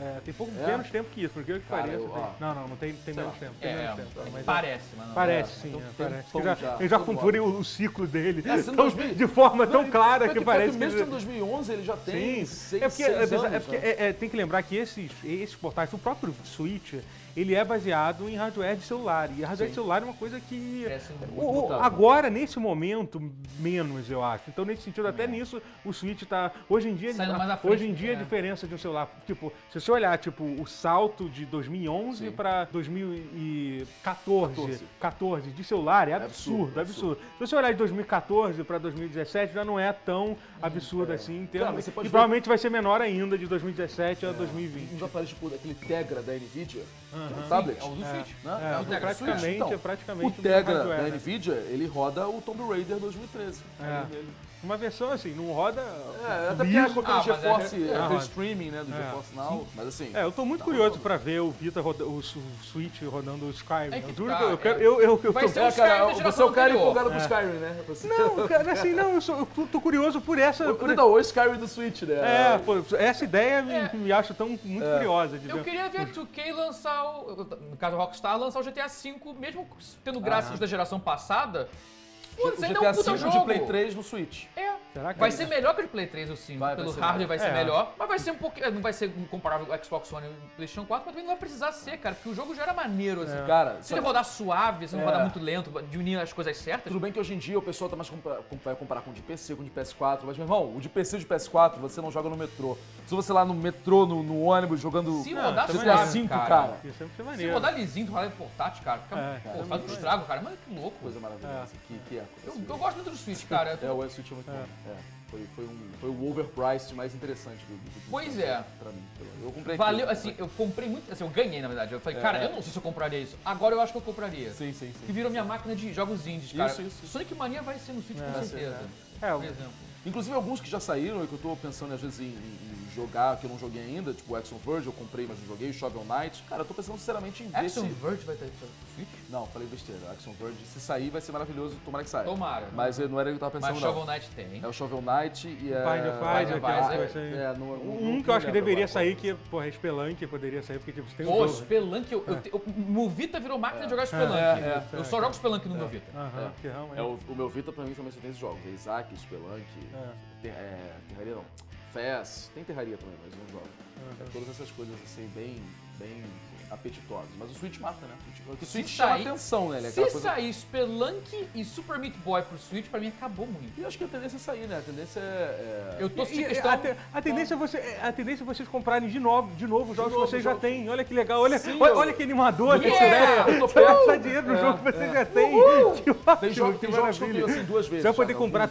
É, tem pouco É? menos tempo que isso, porque eu que Cara, pareça. eu- tem- Não, não, não tem, tem menos lá. tempo. Tem É, menos tempo. é, mas- parece, mas não. Parece, É, sim, então é, um parece. já, já, eles o, o ciclo dele É, sendo tão- 2000 de forma tão Não, clara que parece mesmo que... sendo 2011 ele já tem Sim, 6, é porque, 6 é, anos. é porque né? é- é, tem que lembrar que esses, esses portáteis, o próprio Switch, ele é baseado em hardware de celular. E hardware de Sim. celular é uma coisa que. Muito. o- agora, nesse momento, menos, eu acho. Então, nesse sentido, até nisso, o Switch tá. Hoje em dia, frente, hoje em dia é. a diferença de um celular. Tipo, se seu olhar, tipo, o salto de 2011 Sim. pra 2014, 14. 14 de celular é absurdo, absurdo, absurdo. Se você olhar de 2014 pra 2017, já não é tão Hum, absurdo assim em termos. Você pode e ver- provavelmente vai ser menor ainda de 2017 a 2020. Uns aparelhos tipo aquele Tegra da Nvidia, Aham. Que é um tablet. É o do Switch. né? É, o Tegra praticamente, Switch. Então, é praticamente o Tegra da? Nvidia, ele roda o Tomb Raider 2013. É. Uma versão assim, não roda. É, até porque é pelo Ah, é- GeForce, é, é, pelo roda. streaming, né, do É. GeForce Now. Mas assim... É, eu tô muito tá curioso rodando. pra ver o Vita roda, o, Switch rodando o Skyrim. É que eu juro tá, que eu, eu quero. é. Eu, eu, eu Vai tô- ser É, o Skyrim da cara, você é o cara empolgado com o Skyrim, né? Você... Não, cara, assim, não, eu, sou, eu tô, tô curioso por essa. por- Não, o Skyrim do Switch, né? É, pô, essa ideia me, É. me acho tão muito curiosa de Eu ver. queria ver a 2K lançar, o, no caso a Rockstar, lançar o GTA V, mesmo tendo gráficos da geração passada. O Putz, ainda é um GTA jogo. de Play 3 no Switch. É. Será que Vai é ser melhor que o de Play 3 ou 5. Vai, vai Pelo ser hardware vai ser É. melhor. Mas vai ser um pouquinho. Não vai ser comparável ao Xbox One e o PlayStation 4, mas também não vai precisar ser, cara. Porque o jogo já era maneiro, assim. Cara, Se só- ele rodar suave, se não É. rodar muito lento, de unir as coisas certas. Tudo bem que hoje em dia o pessoal tá mais compara- com- vai comparar com o de PC, com o de PS4, mas, meu irmão, o de PC e o de PS4 você não joga no metrô. Se você lá no metrô, no, no ônibus, jogando Se rodar é GTA suave, V, cara. cara. Isso sempre ser Se maneiro. rodar lisinho, tu rodar portátil, cara. Fica, É, pô, é faz um estrago, cara. Mas que louco. Coisa maravilhosa. Que, que é. Eu, eu gosto muito do Switch, cara. É, o Switch é muito bom. É. Foi, foi, um, foi o overpriced mais interessante do, do Pois é. Pra mim. Eu comprei Valeu, aqui. assim, eu comprei muito. Assim, eu ganhei, na verdade. Eu falei, É, cara, é. eu não sei se eu compraria isso. Agora eu acho que eu compraria. Sim, sim, sim. Que virou minha máquina de jogos indies, cara. Isso, isso. Sonic Mania vai ser no Switch com Vai ser, certeza. É, Por o- exemplo. Inclusive alguns que já saíram e que eu tô pensando às vezes em, em- jogar, que eu não joguei ainda, tipo o Action Verge, eu comprei, mas não joguei, o Shovel Knight. Cara, eu tô pensando sinceramente em ver Action se... Verge vai ter Switch? Não, falei besteira. Action Verge, se sair, vai ser maravilhoso, tomara que saia. Tomara. Mas eh, não era o que eu tava Mas pensando, Shovel não. Knight tem. É o Shovel Knight e é... Bind of Isaac, Bind ser- É, Um que eu acho que deveria agora. sair, que, porra, é Spelunk, poderia sair, porque tipo, você tem um Pô, jogo. Spelunk, eu, eu, eu- meu Vita virou máquina de jogar Spelunk. é, eu só jogo Spelunk no meu Vita. Aham, É. que realmente. É, o, o meu Vita pra mim também só tem esses jogos. É Isaac, Spelunk, É. ter, é, Terraria não, Fez, tem Terraria também, mas não jogo. É, todas essas coisas assim, bem, bem apetitosas. Mas o Switch mata, né? O Switch- O Switch chama sair- atenção, né? Ele é Se coisa... sair Spelunk e Super Meat Boy pro Switch, pra mim acabou muito. E eu acho que a tendência é sair, né? A tendência é... é- Eu tô E- e questão. a, te- a tendência é você, a tendência é vocês comprarem de novo, de novo os jogos novo que vocês já jogos. têm. Olha que legal, olha, Sim, olha, eu- olha que animador Yeah! ideia. Eu tô Você [LAUGHS] vai perto. gastar dinheiro no É, jogo que você é. já [LAUGHS] tem. Que Tem, jogo, que tem jogos que eu tenho assim duas vezes. Você vai poder já, comprar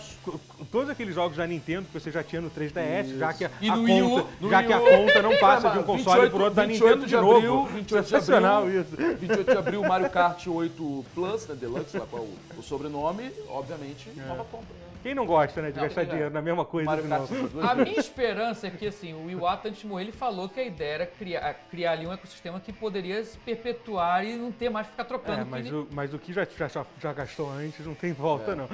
todos aqueles jogos da Nintendo que você já tinha no 3DS, já que a, conta, já que não passa É, de um console 28 pro outro da 28 Nintendo de novo. 28 de Sensacional abril. isso. 28 de abril, Mario Kart 8 Plus, né? Deluxe, lá qual é o, o sobrenome, obviamente, nova compra. Né? Quem não gosta, né, de Não, gastar é. dinheiro na mesma coisa Mario de Kart A minha esperança é que, assim, o Iwata, antes de morrer, ele falou que a ideia era criar, criar ali um ecossistema que poderia se perpetuar e não ter mais que ficar trocando. É, mas porque o, mas o que já, já, já gastou antes não tem volta, É. não.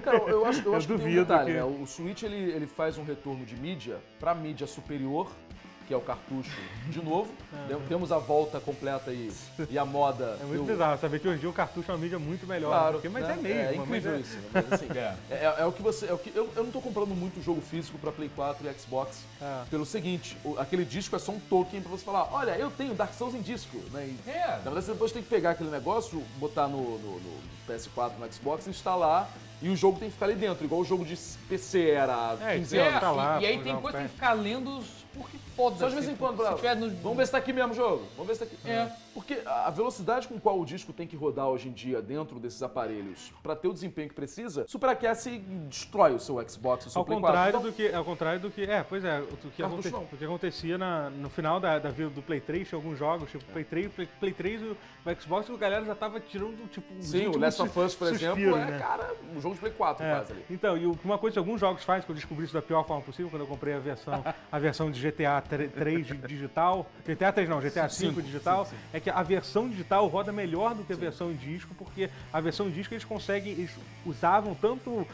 Cara, eu acho, eu [LAUGHS] Eu acho que tem um duvido detalhe, que- né? O Switch, ele, ele faz um retorno de mídia pra mídia superior, que é o cartucho, de novo. [LAUGHS] Tem- Temos a volta completa aí e a moda. É muito do- bizarro saber que hoje em dia o cartucho é uma mídia muito melhor. Claro, porque- mas né? é mesmo. É mas incrível é- isso, né? Mas assim, [LAUGHS] É. é, é o que você. É o que, eu, eu não tô comprando muito jogo físico pra Play 4 e Xbox É. pelo seguinte: o- aquele disco é só um token pra você falar, olha, eu tenho Dark Souls em disco, né? E, É. Na verdade, você depois tem que pegar aquele negócio, botar no, no- no PS4, no Xbox, instalar e o jogo tem que ficar ali dentro, igual o jogo de PC era há É, 15 é, anos. tá lá, e, e aí tem coisa que tem que ficar lendo os- porque foda Só de vez em quando, Se pra... Vamos ver se tá aqui mesmo o jogo. Vamos ver se tá aqui. É. Porque a velocidade com qual o disco tem que rodar hoje em dia dentro desses aparelhos pra ter o desempenho que precisa, superaquece e destrói o seu Xbox, o seu Ao Play contrário, 4. do que, ao contrário do que. É, pois é, o que, aconte- o que acontecia na- no final da, da vida do Play 3, tinha alguns jogos, tipo Play 3, Play, Play 3 e o o Xbox, a galera já tava tirando, tipo, Sim, o Last of Us, por exemplo, é, né? cara, um jogo de Play 4 É, quase ali. Então, e o- uma coisa que alguns jogos fazem, que eu descobri isso da pior forma possível, quando eu comprei a versão, a versão de GTA 3 di- digital, GTA 3 não, GTA 5 digital, é que a versão digital roda melhor do que a versão em disco, porque a versão em disco eles conseguem, eles usavam tanto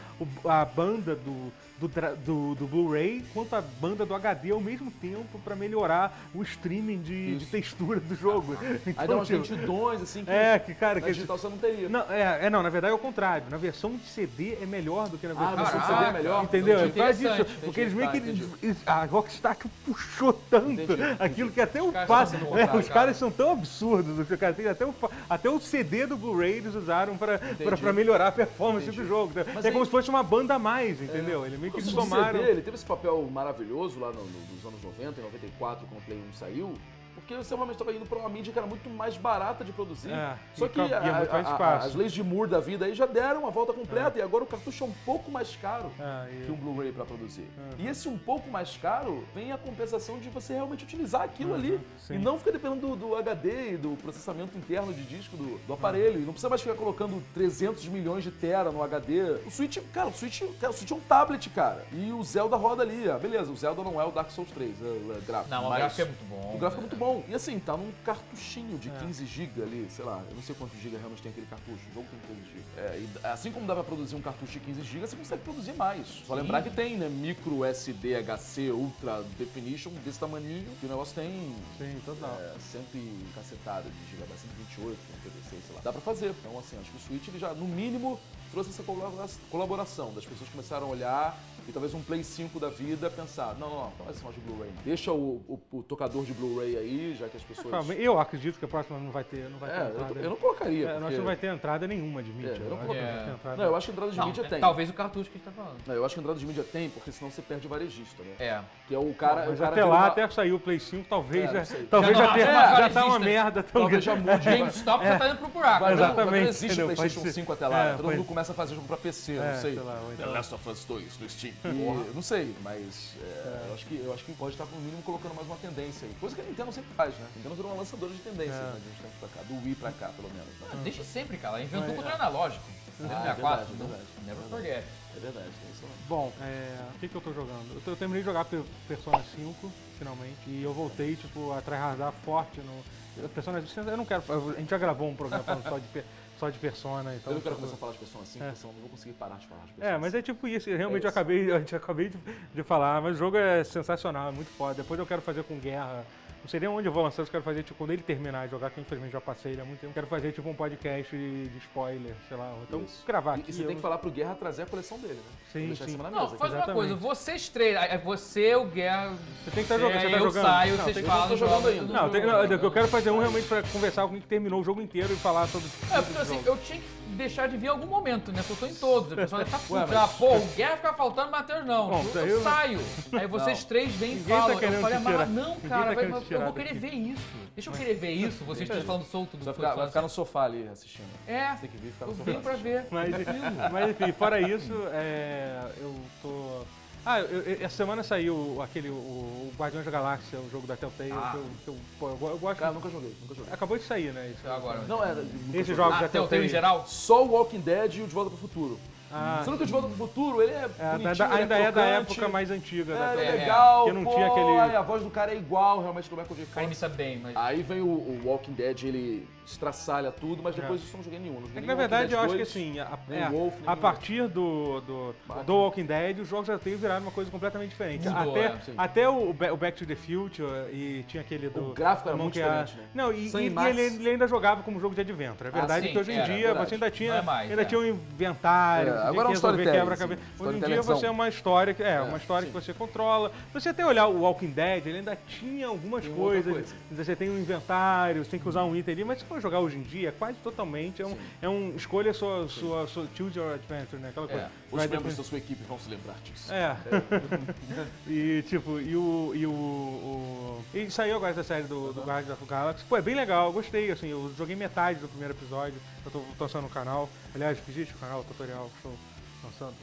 a banda do, do, do- do Blu-ray quanto a banda do HD ao mesmo tempo para melhorar o streaming de, de textura do jogo. Aí dá [LAUGHS] Então, umas tipo, lentidões, assim, que é, que cara, na que digital você não teria. não, é, é, não, na verdade é o contrário. Na versão de CD é melhor do que na Ah, versão a versão de CD. CD é melhor? Entendeu? É causa Interessante. disso. Porque eles meio que. A Rockstar que puxou tanto Entendi, aquilo que até o sendo é, os cara. caras são tão absurdos. têm até, o, até o CD do Blu-ray eles usaram Entendi. pra melhorar a performance Entendi. do jogo. Mas é aí- como se fosse uma banda a mais, entendeu? Ele meio que eles CD, somaram. ele teve esse papel maravilhoso lá no- no- nos anos 90, em 94, quando o Play 1 saiu. Porque você realmente estava indo para uma mídia que era muito mais barata de produzir. É, Só que a- a- a- as leis de Moore da vida aí já deram uma volta completa e agora o cartucho é um pouco mais caro É, e- que um Blu-ray para produzir. Uhum. E esse um pouco mais caro vem a compensação de você realmente utilizar aquilo ali Uhum, sim. e não ficar dependendo do, do HD e do processamento interno de disco do, do aparelho. E não precisa mais ficar colocando 300 milhões de tera no HD. O Switch, cara, o Switch, cara, o Switch é um tablet, cara. E o Zelda roda ali. Ah, beleza, o Zelda não é o Dark Souls 3, é, é gráfico. Não, o gráfico é muito bom. O gráfico é muito bom. E assim, tá num cartuchinho de É. 15 GB ali, sei lá, eu não sei quantos GB realmente tem aquele cartucho. O jogo tem 15 GB. É, e assim como dá pra produzir um cartucho de 15 GB, você consegue produzir mais. Só Sim. lembrar que tem, né? Micro SD, HC, Ultra Definition, desse tamaninho, que o negócio tem Sim, total. é, cento e cacetada de gigabyte, 128, 156, sei lá. Dá pra fazer. Então, assim, acho que o Switch, ele já, no mínimo, trouxe essa colabora- colaboração. Das pessoas começaram a olhar e talvez um Play 5 da vida pensar, não, não, não, faz esse de Blu-ray. Deixa o, o- o tocador de Blu-ray aí, já que as pessoas... Eu acredito que a próxima não vai ter, não vai ter É, eu, entrada. tô- eu não colocaria, É, eu acho porque... que não vai ter entrada nenhuma de mídia. É, eu não colocaria. vai ter entrada. Não, eu acho que entrada de Não, mídia é, tem. Talvez o cartucho que a gente tá falando. Não, eu acho que entrada de mídia tem, porque senão você perde o varejista, né? É. Que é o cara... Mas o cara até lá, uma- até sair o Play 5, talvez É, já, não sei. talvez Já já, não- tenha- é, já tá uma merda tão Talvez já mude. GameStop já tá indo pro buraco. Né? Exatamente, Não existe o PlayStation Pode ser. 5 até lá. É, Todo mundo começa a fazer jogo pra PC, eu É, não sei. então- The Last of Us 2 no Steam. E, não sei, mas é, Eu, acho que, eu acho que pode estar, no mínimo, colocando mais uma tendência aí. Coisa que a Nintendo sempre faz, né? A Nintendo virou uma lançadora de tendências, É. né? De uns tempos pra cá. Do Wii pra cá, pelo menos. Ah, Desde sempre, cara. Ela inventou o controle analógico. Ah, Nintendo é 64. verdade, é não- verdade. Never forget. É verdade, tem isso. Bom, é, o que, que eu tô jogando? Eu, tô- eu terminei de jogar Pe- Persona 5, finalmente, e eu voltei, tipo, a tryhardar forte no... Persona, eu não quero... A gente já gravou um programa falando só de, só de Persona, então... Eu não quero começar a falar de Persona 5, É. senão eu não vou conseguir parar de falar de Persona É, mas é tipo isso, realmente eu isso. acabei, [LAUGHS] gente acabei de, de falar, mas o jogo é sensacional, é muito foda. Depois eu quero fazer com guerra. Não sei nem onde eu vou lançar, eu quero fazer tipo quando ele terminar de jogar, que infelizmente já passei ele há muito tempo. Quero fazer tipo um podcast de de spoiler, sei lá. Então Isso. gravar aqui. e você eu- tem que falar pro Guerra trazer a coleção dele, né? Sim, em sim. da Não, mesa. faz uma exatamente. coisa. Vocês três. Você, o Guerra. Você tem que estar jogando, você tá eu jogando. saio, Não, vocês tem que- falam. eu tô jogando ainda. Não, tem- junto. não, eu quero fazer um realmente pra conversar com alguém que terminou o jogo inteiro e falar sobre. É, porque assim, eu tinha que deixar de vir em algum momento, né? Porque eu tô em todos. A pessoa deve tá [LAUGHS] puta. Mas- Ah, pô, o Guerra fica faltando, o Matheus não. Bom, eu, eu- saio. Aí vocês Não. três vêm e tá falam. querendo eu falei, mas tirar. não, cara, tá vai- eu vou querer ver isso. Deixa eu querer ver isso, vocês três falando solto do vai ficar, vai ficar no sofá ali assistindo. É, Você tem que vir e ficar eu no sofá. venho pra ver. Mas, mas enfim, fora isso, é, eu tô. Ah, eu- eu- essa semana saiu aquele, o, o Guardiões da Galáxia, o jogo da Telltale, Ah. que, eu, que eu, pô, eu, go- eu gosto. Cara, nunca joguei, nunca joguei. Acabou de sair, né? Isso, Agora. Não era. nunca Esses jogos Ah, da Telltale. em geral? Só o Walking Dead e o De Volta pro Futuro. Ah, Sendo que o De Volta pro Futuro, ele é, é, bonitinho, da- ele ainda é da crocante, época mais antiga. da É, ele é É, legal, que não pô, tinha aquele- a voz do cara é igual realmente do Michael J. O cara Fox. imita bem, mas. Aí vem o, o Walking Dead, ele estraçalha tudo, mas depois É. disso eu não joguei nenhum. Não joguei É que na verdade Dead eu acho que 2, assim, a, é, Wolf, a partir do, do, Batman. do Walking Dead, os jogos já têm virado uma coisa completamente diferente. Mudou, até é, até o, o Back to the Future e tinha aquele do. O gráfico era muito diferente, né? Não, e, e ele, ele ainda jogava como jogo de adventure. É verdade sim, que hoje em era, dia verdade. você ainda tinha, é mais, ainda é. tinha um inventário, É, agora é um que resolver quebra-cabeça. sim. Hoje em dia você é uma história, que- é, É, uma história sim. que você controla. Você até olhar o Walking Dead, ele ainda tinha algumas coisas. coisa. Você tem um inventário, você tem que usar um item ali, mas jogar hoje em dia, quase totalmente. É um, Sim. é um escolha sua, sua, sua choose your adventure, né? Aquela coisa. É. Os Vai membros da sua equipe vão se lembrar disso. é. [LAUGHS] e tipo, e o. E o, o... E saiu agora essa série do, do Guardians of the Galaxy. Pô, é bem legal, eu gostei, assim, eu joguei metade do primeiro episódio, eu tô lançando no canal. Aliás, existe o canal, o tutorial, estou lançando.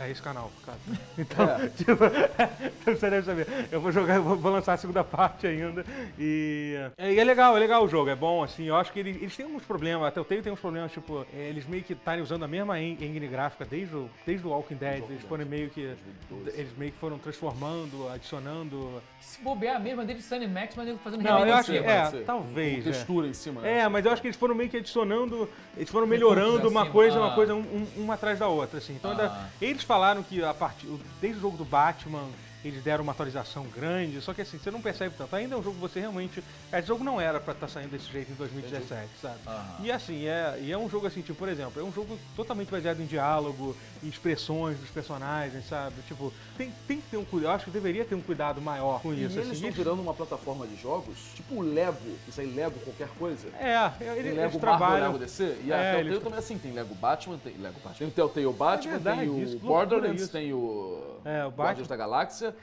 É esse canal, cara. [LAUGHS] Então, [LAUGHS] tipo, então [LAUGHS] você deve saber. Eu vou jogar, eu vou, lançar a segunda parte ainda. E é, e é legal, é legal o jogo, é bom, assim. Eu acho que eles, eles têm alguns problemas, até o Telltale tem uns problemas, tipo, é, eles meio que estarem usando a mesma en- engine gráfica desde o, desde o Walking Dead. Walking Eles Dead. foram meio que. 2012. Eles meio que foram transformando, adicionando. Se bobear mesmo, é desde Sunny Max, mas nego fazendo Não, eu acho que. remake em cima. É, ser. talvez. Com é. textura em cima, né? É, mas eu acho que eles foram meio que adicionando, eles foram melhorando uma coisa, uma Ah. coisa um- um- uma atrás da outra, assim. Então, ainda- Ah. eles falaram que a partir, desde o jogo do Batman, eles deram uma atualização grande, só que assim, você não percebe tanto. Ainda é um jogo que você realmente. Esse jogo não era pra estar saindo desse jeito em 2017, sabe? Aham. E assim, é, e é um jogo assim, tipo, por exemplo, é um jogo totalmente baseado em diálogo, em expressões dos personagens, sabe? Tipo, tem, tem que ter um cuidado, eu acho que deveria ter um cuidado maior com E isso. eles assim. estão virando uma plataforma de jogos, tipo o Lego, isso aí Lego qualquer coisa. É, Tem eles, Lego eles Marvel, trabalham. Lego DC, e a É, Telltale eles- também é assim, tem Lego Batman, tem Lego Batman, tem o Telltale Batman, verdade, tem isso, o loucura Borderlands, isso. tem o É, o Guardiões da Galáxia.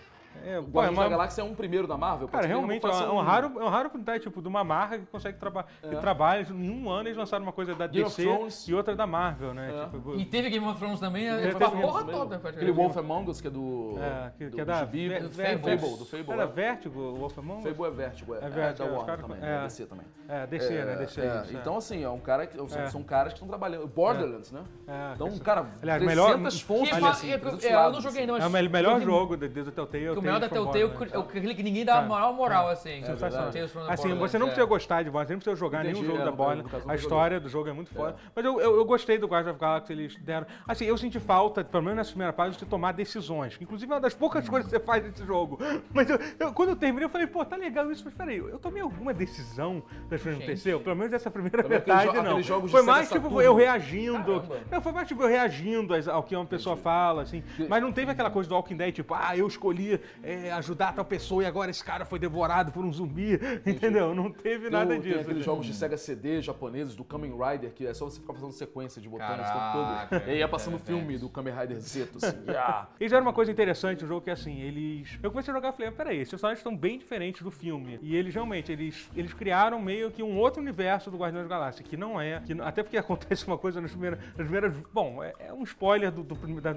É, O é Guardiões uma- da Galáxia é um primeiro da Marvel. Cara, realmente é, uma- é um raro, é um raro oportunidade, tipo, de uma marca que consegue trabalhar. Que trabalha, em um ano eles lançaram uma coisa da Game DC e outra da Marvel, né? É. Tipo, E teve Game of Thrones também, é Teve uma Game porra toda. Aquele. Wolf Among Us, que é do. é, que, do que é da gibi, Ver- do Ver- Fable, Fable, do Fable, Era é. Vertigo, o Wolf Among Us? Fable é Vertigo, é. É É, da os Warner caras- também, é. é DC também. É, DC, né? DC. É, é. então, assim, é um cara que, É. são caras que estão trabalhando. Borderlands, né? É, Então, cara, Aliás, 300 melhor- fontes, assim, é, 300 é, eu não joguei não, É o mas me- melhor jogo de- desde o Telltale. O melhor da Telltale, é sabe? aquele que ninguém dá a maior moral, assim. Sensacional. The Assim, você não precisa é. gostar de Borderlands, você não precisa jogar Entendi, nenhum jogo é, da no Borderlands. eu A história do jogo é muito foda. Mas eu, eu, eu gostei do Guardians of Galaxy, eles deram... Assim, eu senti falta, pelo menos nessa primeira parte, de tomar decisões. que, Inclusive, é uma das poucas coisas que você faz nesse jogo. Mas eu- eu- quando eu terminei, eu falei, pô, tá legal isso, mas peraí, eu tomei alguma decisão das coisas Gente. aconteceu? Pelo menos essa primeira Também metade, jo- não. Foi mais, tipo, Saturno. eu reagindo. Caramba. Não, foi mais, tipo, eu reagindo ao que uma pessoa fala, assim. Mas não teve aquela coisa do Walking Dead, tipo, ah, eu escolhi é, ajudar tal pessoa e agora esse cara foi devorado por um zumbi, [LAUGHS] entendeu? Não teve Tem, nada o- tem disso. aqueles jogos de Sega CD japoneses, do Kamen Rider, que é só você ficar fazendo sequência de botões o tempo Caraca, todo. E aí ia passando é o filme do Kamen Rider Zeto, assim. [LAUGHS] yeah. Eles fizeram uma coisa interessante no jogo que assim, eles. Eu comecei a jogar e falei, peraí, esses personagens estão bem diferentes do filme. E eles realmente, eles, eles criaram meio que um outro universo do Guardiões da Galáxia, que não é. Que, até porque [LAUGHS] acontece uma coisa nas primeiras. Nas primeiras bom, é, é um spoiler do, do da-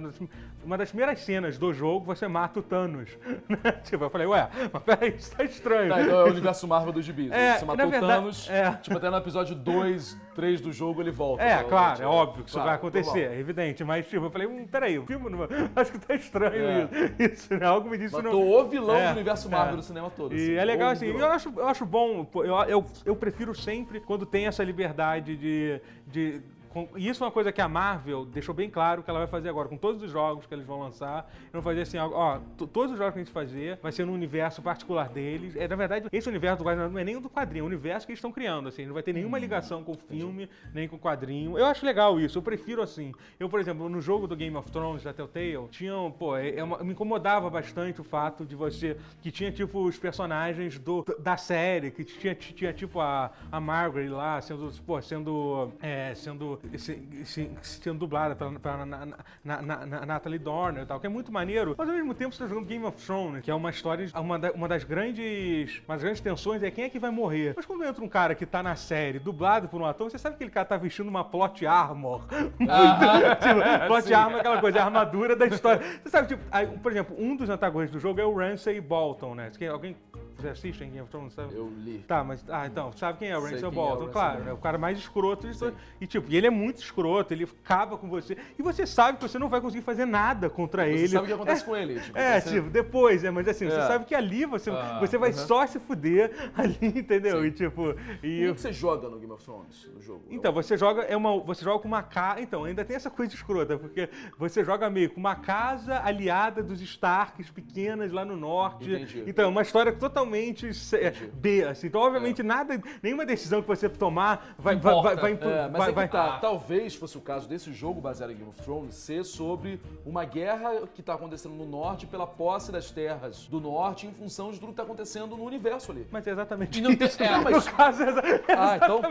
uma das primeiras cenas do jogo, você mata o Thanos. [LAUGHS] né? tipo, eu falei, ué, mas peraí, isso tá estranho. Tá, então é o universo Marvel dos gibis. É, você matou verdade, Thanos, é. tipo, até no episódio 2, 3 do jogo ele volta. É, provavelmente. claro, é óbvio que isso Claro, vai acontecer, é evidente. Mas, tipo, eu falei, hum, peraí, o filme não... [LAUGHS] acho que tá estranho É. isso. Isso, né? Algo me disse Matou não... o vilão É, do universo Marvel é. do cinema todo. E assim, é legal assim, vilão. eu acho, eu acho bom, eu, eu, eu prefiro sempre quando tem essa liberdade de. de e isso é uma coisa que a Marvel deixou bem claro que ela vai fazer agora, com todos os jogos que eles vão lançar. Eles vão fazer assim, ó, ó, to- todos os jogos que a gente fazer vai ser no universo particular deles. É, na verdade, esse universo do Guardião não é nem o do quadrinho, é o universo que eles estão criando, assim, não vai ter nenhuma ligação com o filme, nem com o quadrinho. Eu acho legal isso, eu prefiro assim. Eu, por exemplo, no jogo do Game of Thrones da Telltale, tinham, pô, é, é uma- me incomodava bastante o fato de você que tinha tipo os personagens do, da série, que tinha, tinha tipo a, a Margaret lá sendo, pô, sendo é, sendo se- se- sendo dublada pela, pela na, na, na, na- na- Natalie Dorner e tal, que é muito maneiro. Mas ao mesmo tempo você tá jogando Game of Thrones, que é uma história, uma, da- uma das grandes, uma das grandes tensões é quem é que vai morrer. Mas quando entra um cara que tá na série, dublado por um ator, você sabe que aquele cara tá vestindo uma plot armor. [LAUGHS] tipo, [LAUGHS] plot armor é aquela coisa, a armadura da história. Você sabe, tipo, aí, por exemplo, um dos antagonistas do jogo é o Ramsay Bolton, né? Quem- Alguém você assiste Game of Thrones, sabe? Eu li. Tá, mas. Ah, então, sabe quem é o quem é Bolton? Ramsay claro, é o cara mais escroto de todo. E, tipo, e ele é muito escroto, ele acaba com você. E você sabe que você não vai conseguir fazer nada contra Você ele. sabe o que acontece É, com ele. Tipo, É, você- tipo, depois, é, mas assim, você É. sabe que ali você, Ah, você vai só se fuder [LAUGHS] ali, entendeu? E tipo. E, O que que você joga no Game of Thrones, no jogo? então, você joga, é uma, você joga com uma casa. Então, ainda tem essa coisa escrota, porque você joga meio com uma casa aliada dos Starks pequenas lá no norte. Entendi. Então, é uma história totalmente é, Entendi. B, assim. Então, obviamente, nada, nenhuma decisão que você tomar vai, vai, Importa. vai, vai, impu- É, mas vai, é vai- tá, talvez fosse o caso desse jogo baseado em Game of Thrones ser sobre uma guerra que tá acontecendo no norte pela posse das terras do norte em função de tudo que tá acontecendo no universo ali. Mas é exatamente E não tem- isso. é, no mas- caso, é exa- Ah, então-.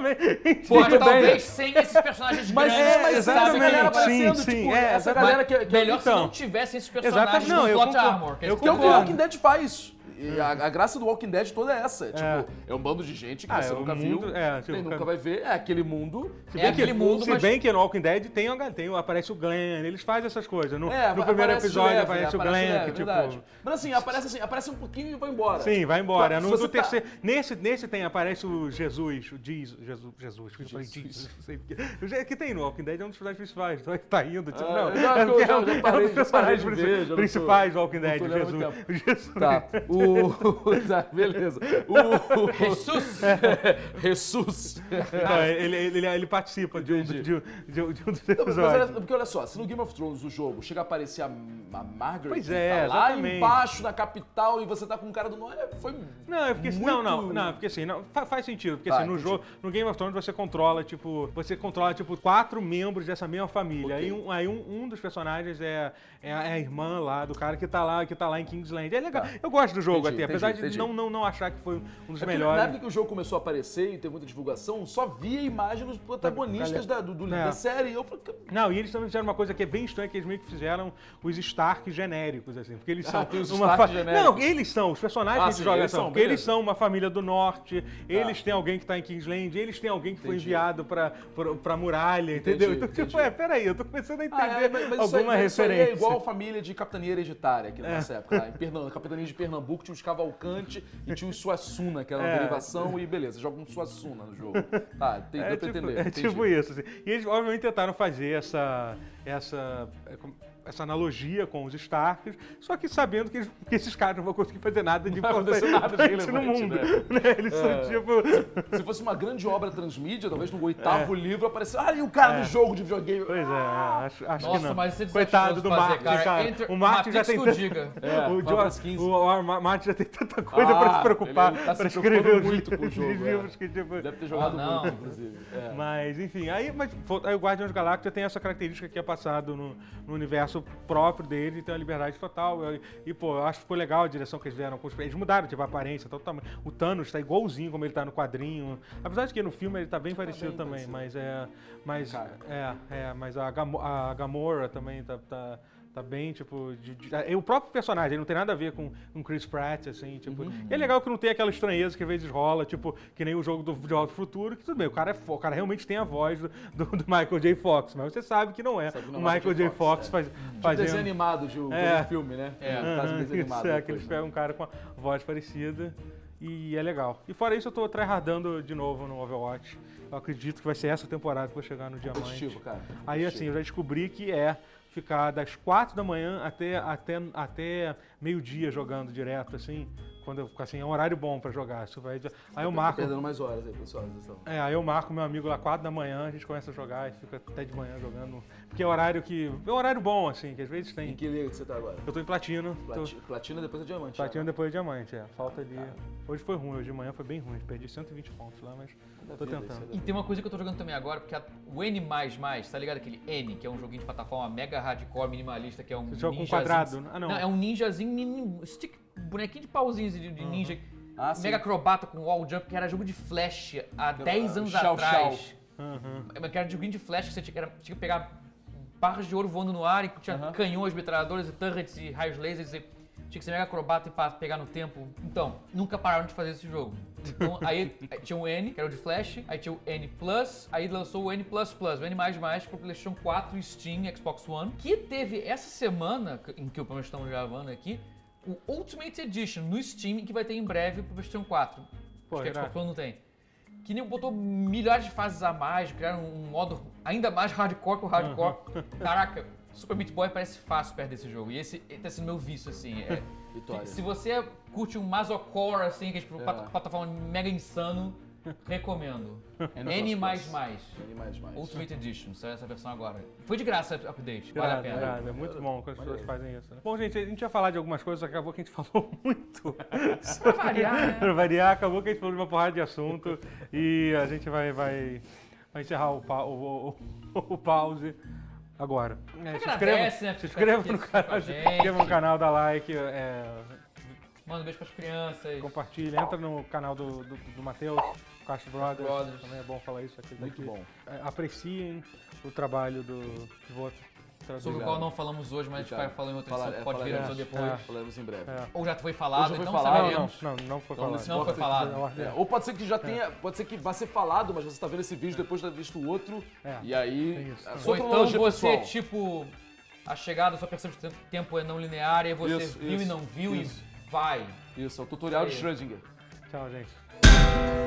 Pô, Tudo talvez bem. sem esses personagens Mas grandes, é, mas exatamente, essa galera sim, sim, tipo, é, essa exatamente. galera que, que, Melhor se Então. não tivessem esses personagens Exatamente, não, no eu plot concordo. armor. que é Eu isso que é o que o. Walking Dead faz. E a, a graça do Walking Dead toda é essa. É, tipo, é um bando de gente que Ah, você é nunca mundo- viu, é, tipo, nem nunca vai ver. É aquele mundo. Se É bem que- aquele mundo, se mas- bem que no Walking Dead tem, tem, aparece o Glenn, eles fazem essas coisas. No, É, no primeiro episódio leve, aparece o Glenn, leve, que tipo. verdade. Mas assim, aparece assim, aparece um pouquinho e vai embora. Sim, vai embora. Tá, No, se do você tá- terceiro, nesse, nesse tem, aparece o Jesus, o Jesus, Jesus, Jesus, que eu falei Jesus, não sei porque. Que tem no Walking Dead é um dos personagens principais, então ele tá indo, tipo, Ah, não. é é um- é dos personagens principais do Walking Dead, Jesus. Tá. O, O... [LAUGHS] Tá, beleza. O... Jesus! [LAUGHS] Jesus. Não, ele, ele, ele, ele participa de um, de, de, de, de um dos Não, mas episódios. olha- porque olha só, se no Game of Thrones o jogo chega a aparecer a, a Margaret, Pois é, tá lá embaixo na capital e você tá com um cara do norte, é, foi Não, é porque assim, muito... não, não, não, porque assim, não, fa- faz sentido, porque Tá, assim, no entendi. jogo, no Game of Thrones você controla, tipo, você controla, tipo, quatro membros dessa mesma família. Ok. Aí, um, aí um, um dos personagens é, é, a- é a irmã lá do cara que tá lá, que tá lá em Kingsland. É legal. Tá. Eu gosto do jogo Entendi, até, apesar entendi, de entendi. não, não, não achar que foi um dos É melhores. Na época que o jogo começou a aparecer e teve muita divulgação, só via imagem dos protagonistas da, do- do- É. da série. Eu falei, Não, e eles também fizeram uma coisa que é bem estranha, que eles meio que fizeram os Stark genéricos, assim, porque eles Ah, são [LAUGHS] tem os uma genéricos. Não, eles são, os personagens Ah, que sim, joga eles são, porque eles beleza. são uma família do norte, Tá. eles têm alguém que tá em Kingsland, eles têm alguém que foi Entendi. enviado pra, pra, pra muralha, entendeu? Então, tipo, é, peraí, eu tô começando a entender Ah, é, mas, mas isso, aí, alguma mas isso aí referência. é igual a família de capitania hereditária aqui na nossa época. Lá. Em Pernambuco, capitania de Pernambuco tinha os Cavalcante e tinha os Suassuna, que era uma É. derivação, e beleza, joga um Suassuna no jogo. Tá, tem, É deu pra tipo, entender. é entendi. tipo isso. Assim. E eles, obviamente, tentaram fazer essa, essa, é, essa analogia com os Starks, só que sabendo que, eles- que esses caras não vão conseguir fazer nada de importante acontecer nada de [LAUGHS] no relevante, mundo. né? né? Eles são tipo. Se fosse uma grande obra transmídia, talvez no oitavo livro aparecesse. Ah, e o cara no jogo de videogame. É. Pois é, é, acho, acho que Nossa, não. mas é Coitado do Martin, cara. cara. Entre- O Martin já tem que diga. [LAUGHS] É, o, George, Fantasy 15. o, Martin já tem tanta coisa pra se Ah, preocupar, ele- ele tá se pra escrever preocupando os, muito com o os jogo, livros é. que tipo... Deve ter jogado Ah, não. muito, inclusive. É. Mas, enfim, aí, mas, aí o Guardiões da Galáxia tem essa característica que é passado no, no universo próprio dele, tem a liberdade total. E, e, pô, eu acho que ficou legal a direção que eles os. Eles mudaram, tipo, a aparência, tal, tamanho. O Thanos tá igualzinho como ele tá no quadrinho. Apesar de que no filme ele tá bem parecido bem também, parecido. mas é. Mas, Cara. é, é, mas a, Gamo- a Gamora também tá. tá Tá bem, tipo. de- de- é, o próprio personagem, ele não tem nada a ver com, com Chris Pratt, assim, tipo. E é legal que não tem aquela estranheza que às vezes rola, tipo, que nem o jogo do Volta ao Futuro, que tudo bem, o cara, é o cara realmente tem a voz do, do- do Michael J. Fox, mas você sabe que não é que não o é o Michael J. Fox, faz, Tipo desenho fazendo. animado de um É. de um filme, né? É. Um desenho animado. isso, [LAUGHS] é, que eles né? pegam um cara com a voz parecida e é legal. E fora isso, eu tô tryhardando de novo no Overwatch. Eu acredito que vai ser essa temporada que eu vou chegar no Diamante. Cara. Aí assim, eu já descobri que é ficar das quatro da manhã até, até, até meio-dia jogando direto, assim. Quando eu, assim, é um horário bom pra jogar. Isso vai, aí eu Tá marco. perdendo mais horas aí, pessoal. estão- É, aí eu marco meu amigo lá 4 da manhã, a gente começa a jogar e fica até de manhã jogando. Porque é horário que. É horário bom, assim, que às vezes Em tem. que liga que você tá agora? Eu tô em platino. Tô, Plati- Platina depois é diamante. platino já, depois de diamante, é. Falta ali. Hoje foi ruim, hoje de manhã foi bem ruim. Perdi 120 pontos lá, mas né? Tô vida, tentando. é E tem uma coisa que eu tô jogando também agora, porque a- o N, tá ligado? Aquele N, que é um joguinho de plataforma mega hardcore, minimalista, que é um. Você joga com ninjazinho- quadrado? Ah, não. é um ninjazinho, stick, bonequinho de pauzinhos de, de ninja. Ah, mega acrobata com wall jump, que era jogo de flash há 10 anos Shao atrás. Aham. Que era joguinho de flash que você tinha, que era- tinha que pegar barras de ouro voando no ar e tinha Aham. canhões, metralhadoras e turrets e raios lasers e tinha que ser mega acrobata e pegar no tempo. Então, nunca pararam de fazer esse jogo. Então, aí aí tinha o N, que era o de Flash, aí tinha o N Plus, aí lançou o N Plus Plus, o N++ pro PlayStation 4, Steam, Xbox One, que teve essa semana, em que o nós estamos gravando aqui, o Ultimate Edition no Steam, que vai ter em breve pro PlayStation 4. Pô, Acho que. Xbox One não tem. Que nem botou milhares de fases a mais, criaram um modo ainda mais hardcore que o hardcore. [LAUGHS] Caraca, Super Meat Boy parece fácil perto desse jogo. E esse tá sendo meu vício, assim. É, [LAUGHS] Vitória. se você curte um Masocore, assim, que é tipo, É. plata- plataforma mega insano, recomendo. N++. N++. N mais mais. Ultimate Edition, saiu essa versão agora. Foi de graça o update, vale a pena. irado, É muito bom quando as pessoas fazem isso. Né? Bom, gente, a gente ia falar de algumas coisas, acabou que a gente [LAUGHS] falou muito. Pra variar, né? Pra variar, acabou que a gente falou de uma porrada de assunto e a gente vai, vai, vai encerrar o, pa- o, o, o pause agora. É, se Agradece, inscreva, né, se inscreva no canal, se inscreva no canal, dá like, é, Manda um beijo pras crianças. compartilha, entra no canal do, do, do Matheus, Castro Brothers, Brothers. também é bom falar isso aqui. Muito bom. É, apreciem o trabalho do que traduzir. Sobre o qual não falamos hoje, mas a gente vai falar em outra Falar- edição, é, pode vir falaremos. depois. É. Falaremos em breve. É. Ou já foi falado, já foi então falado, Não, saberemos. não, não, não foi Então, falado. nesse Não foi falado. É, ou pode ser que já tenha, pode ser que vá ser falado, mas você está vendo esse vídeo depois de ter visto o outro. É, E aí, Ou então você, pessoal. tipo, a chegada, a sua percepção de tempo é não linear, e você Isso, viu isso, e não viu isso. e vai. Isso, é o tutorial de. Schrödinger. Tchau, gente.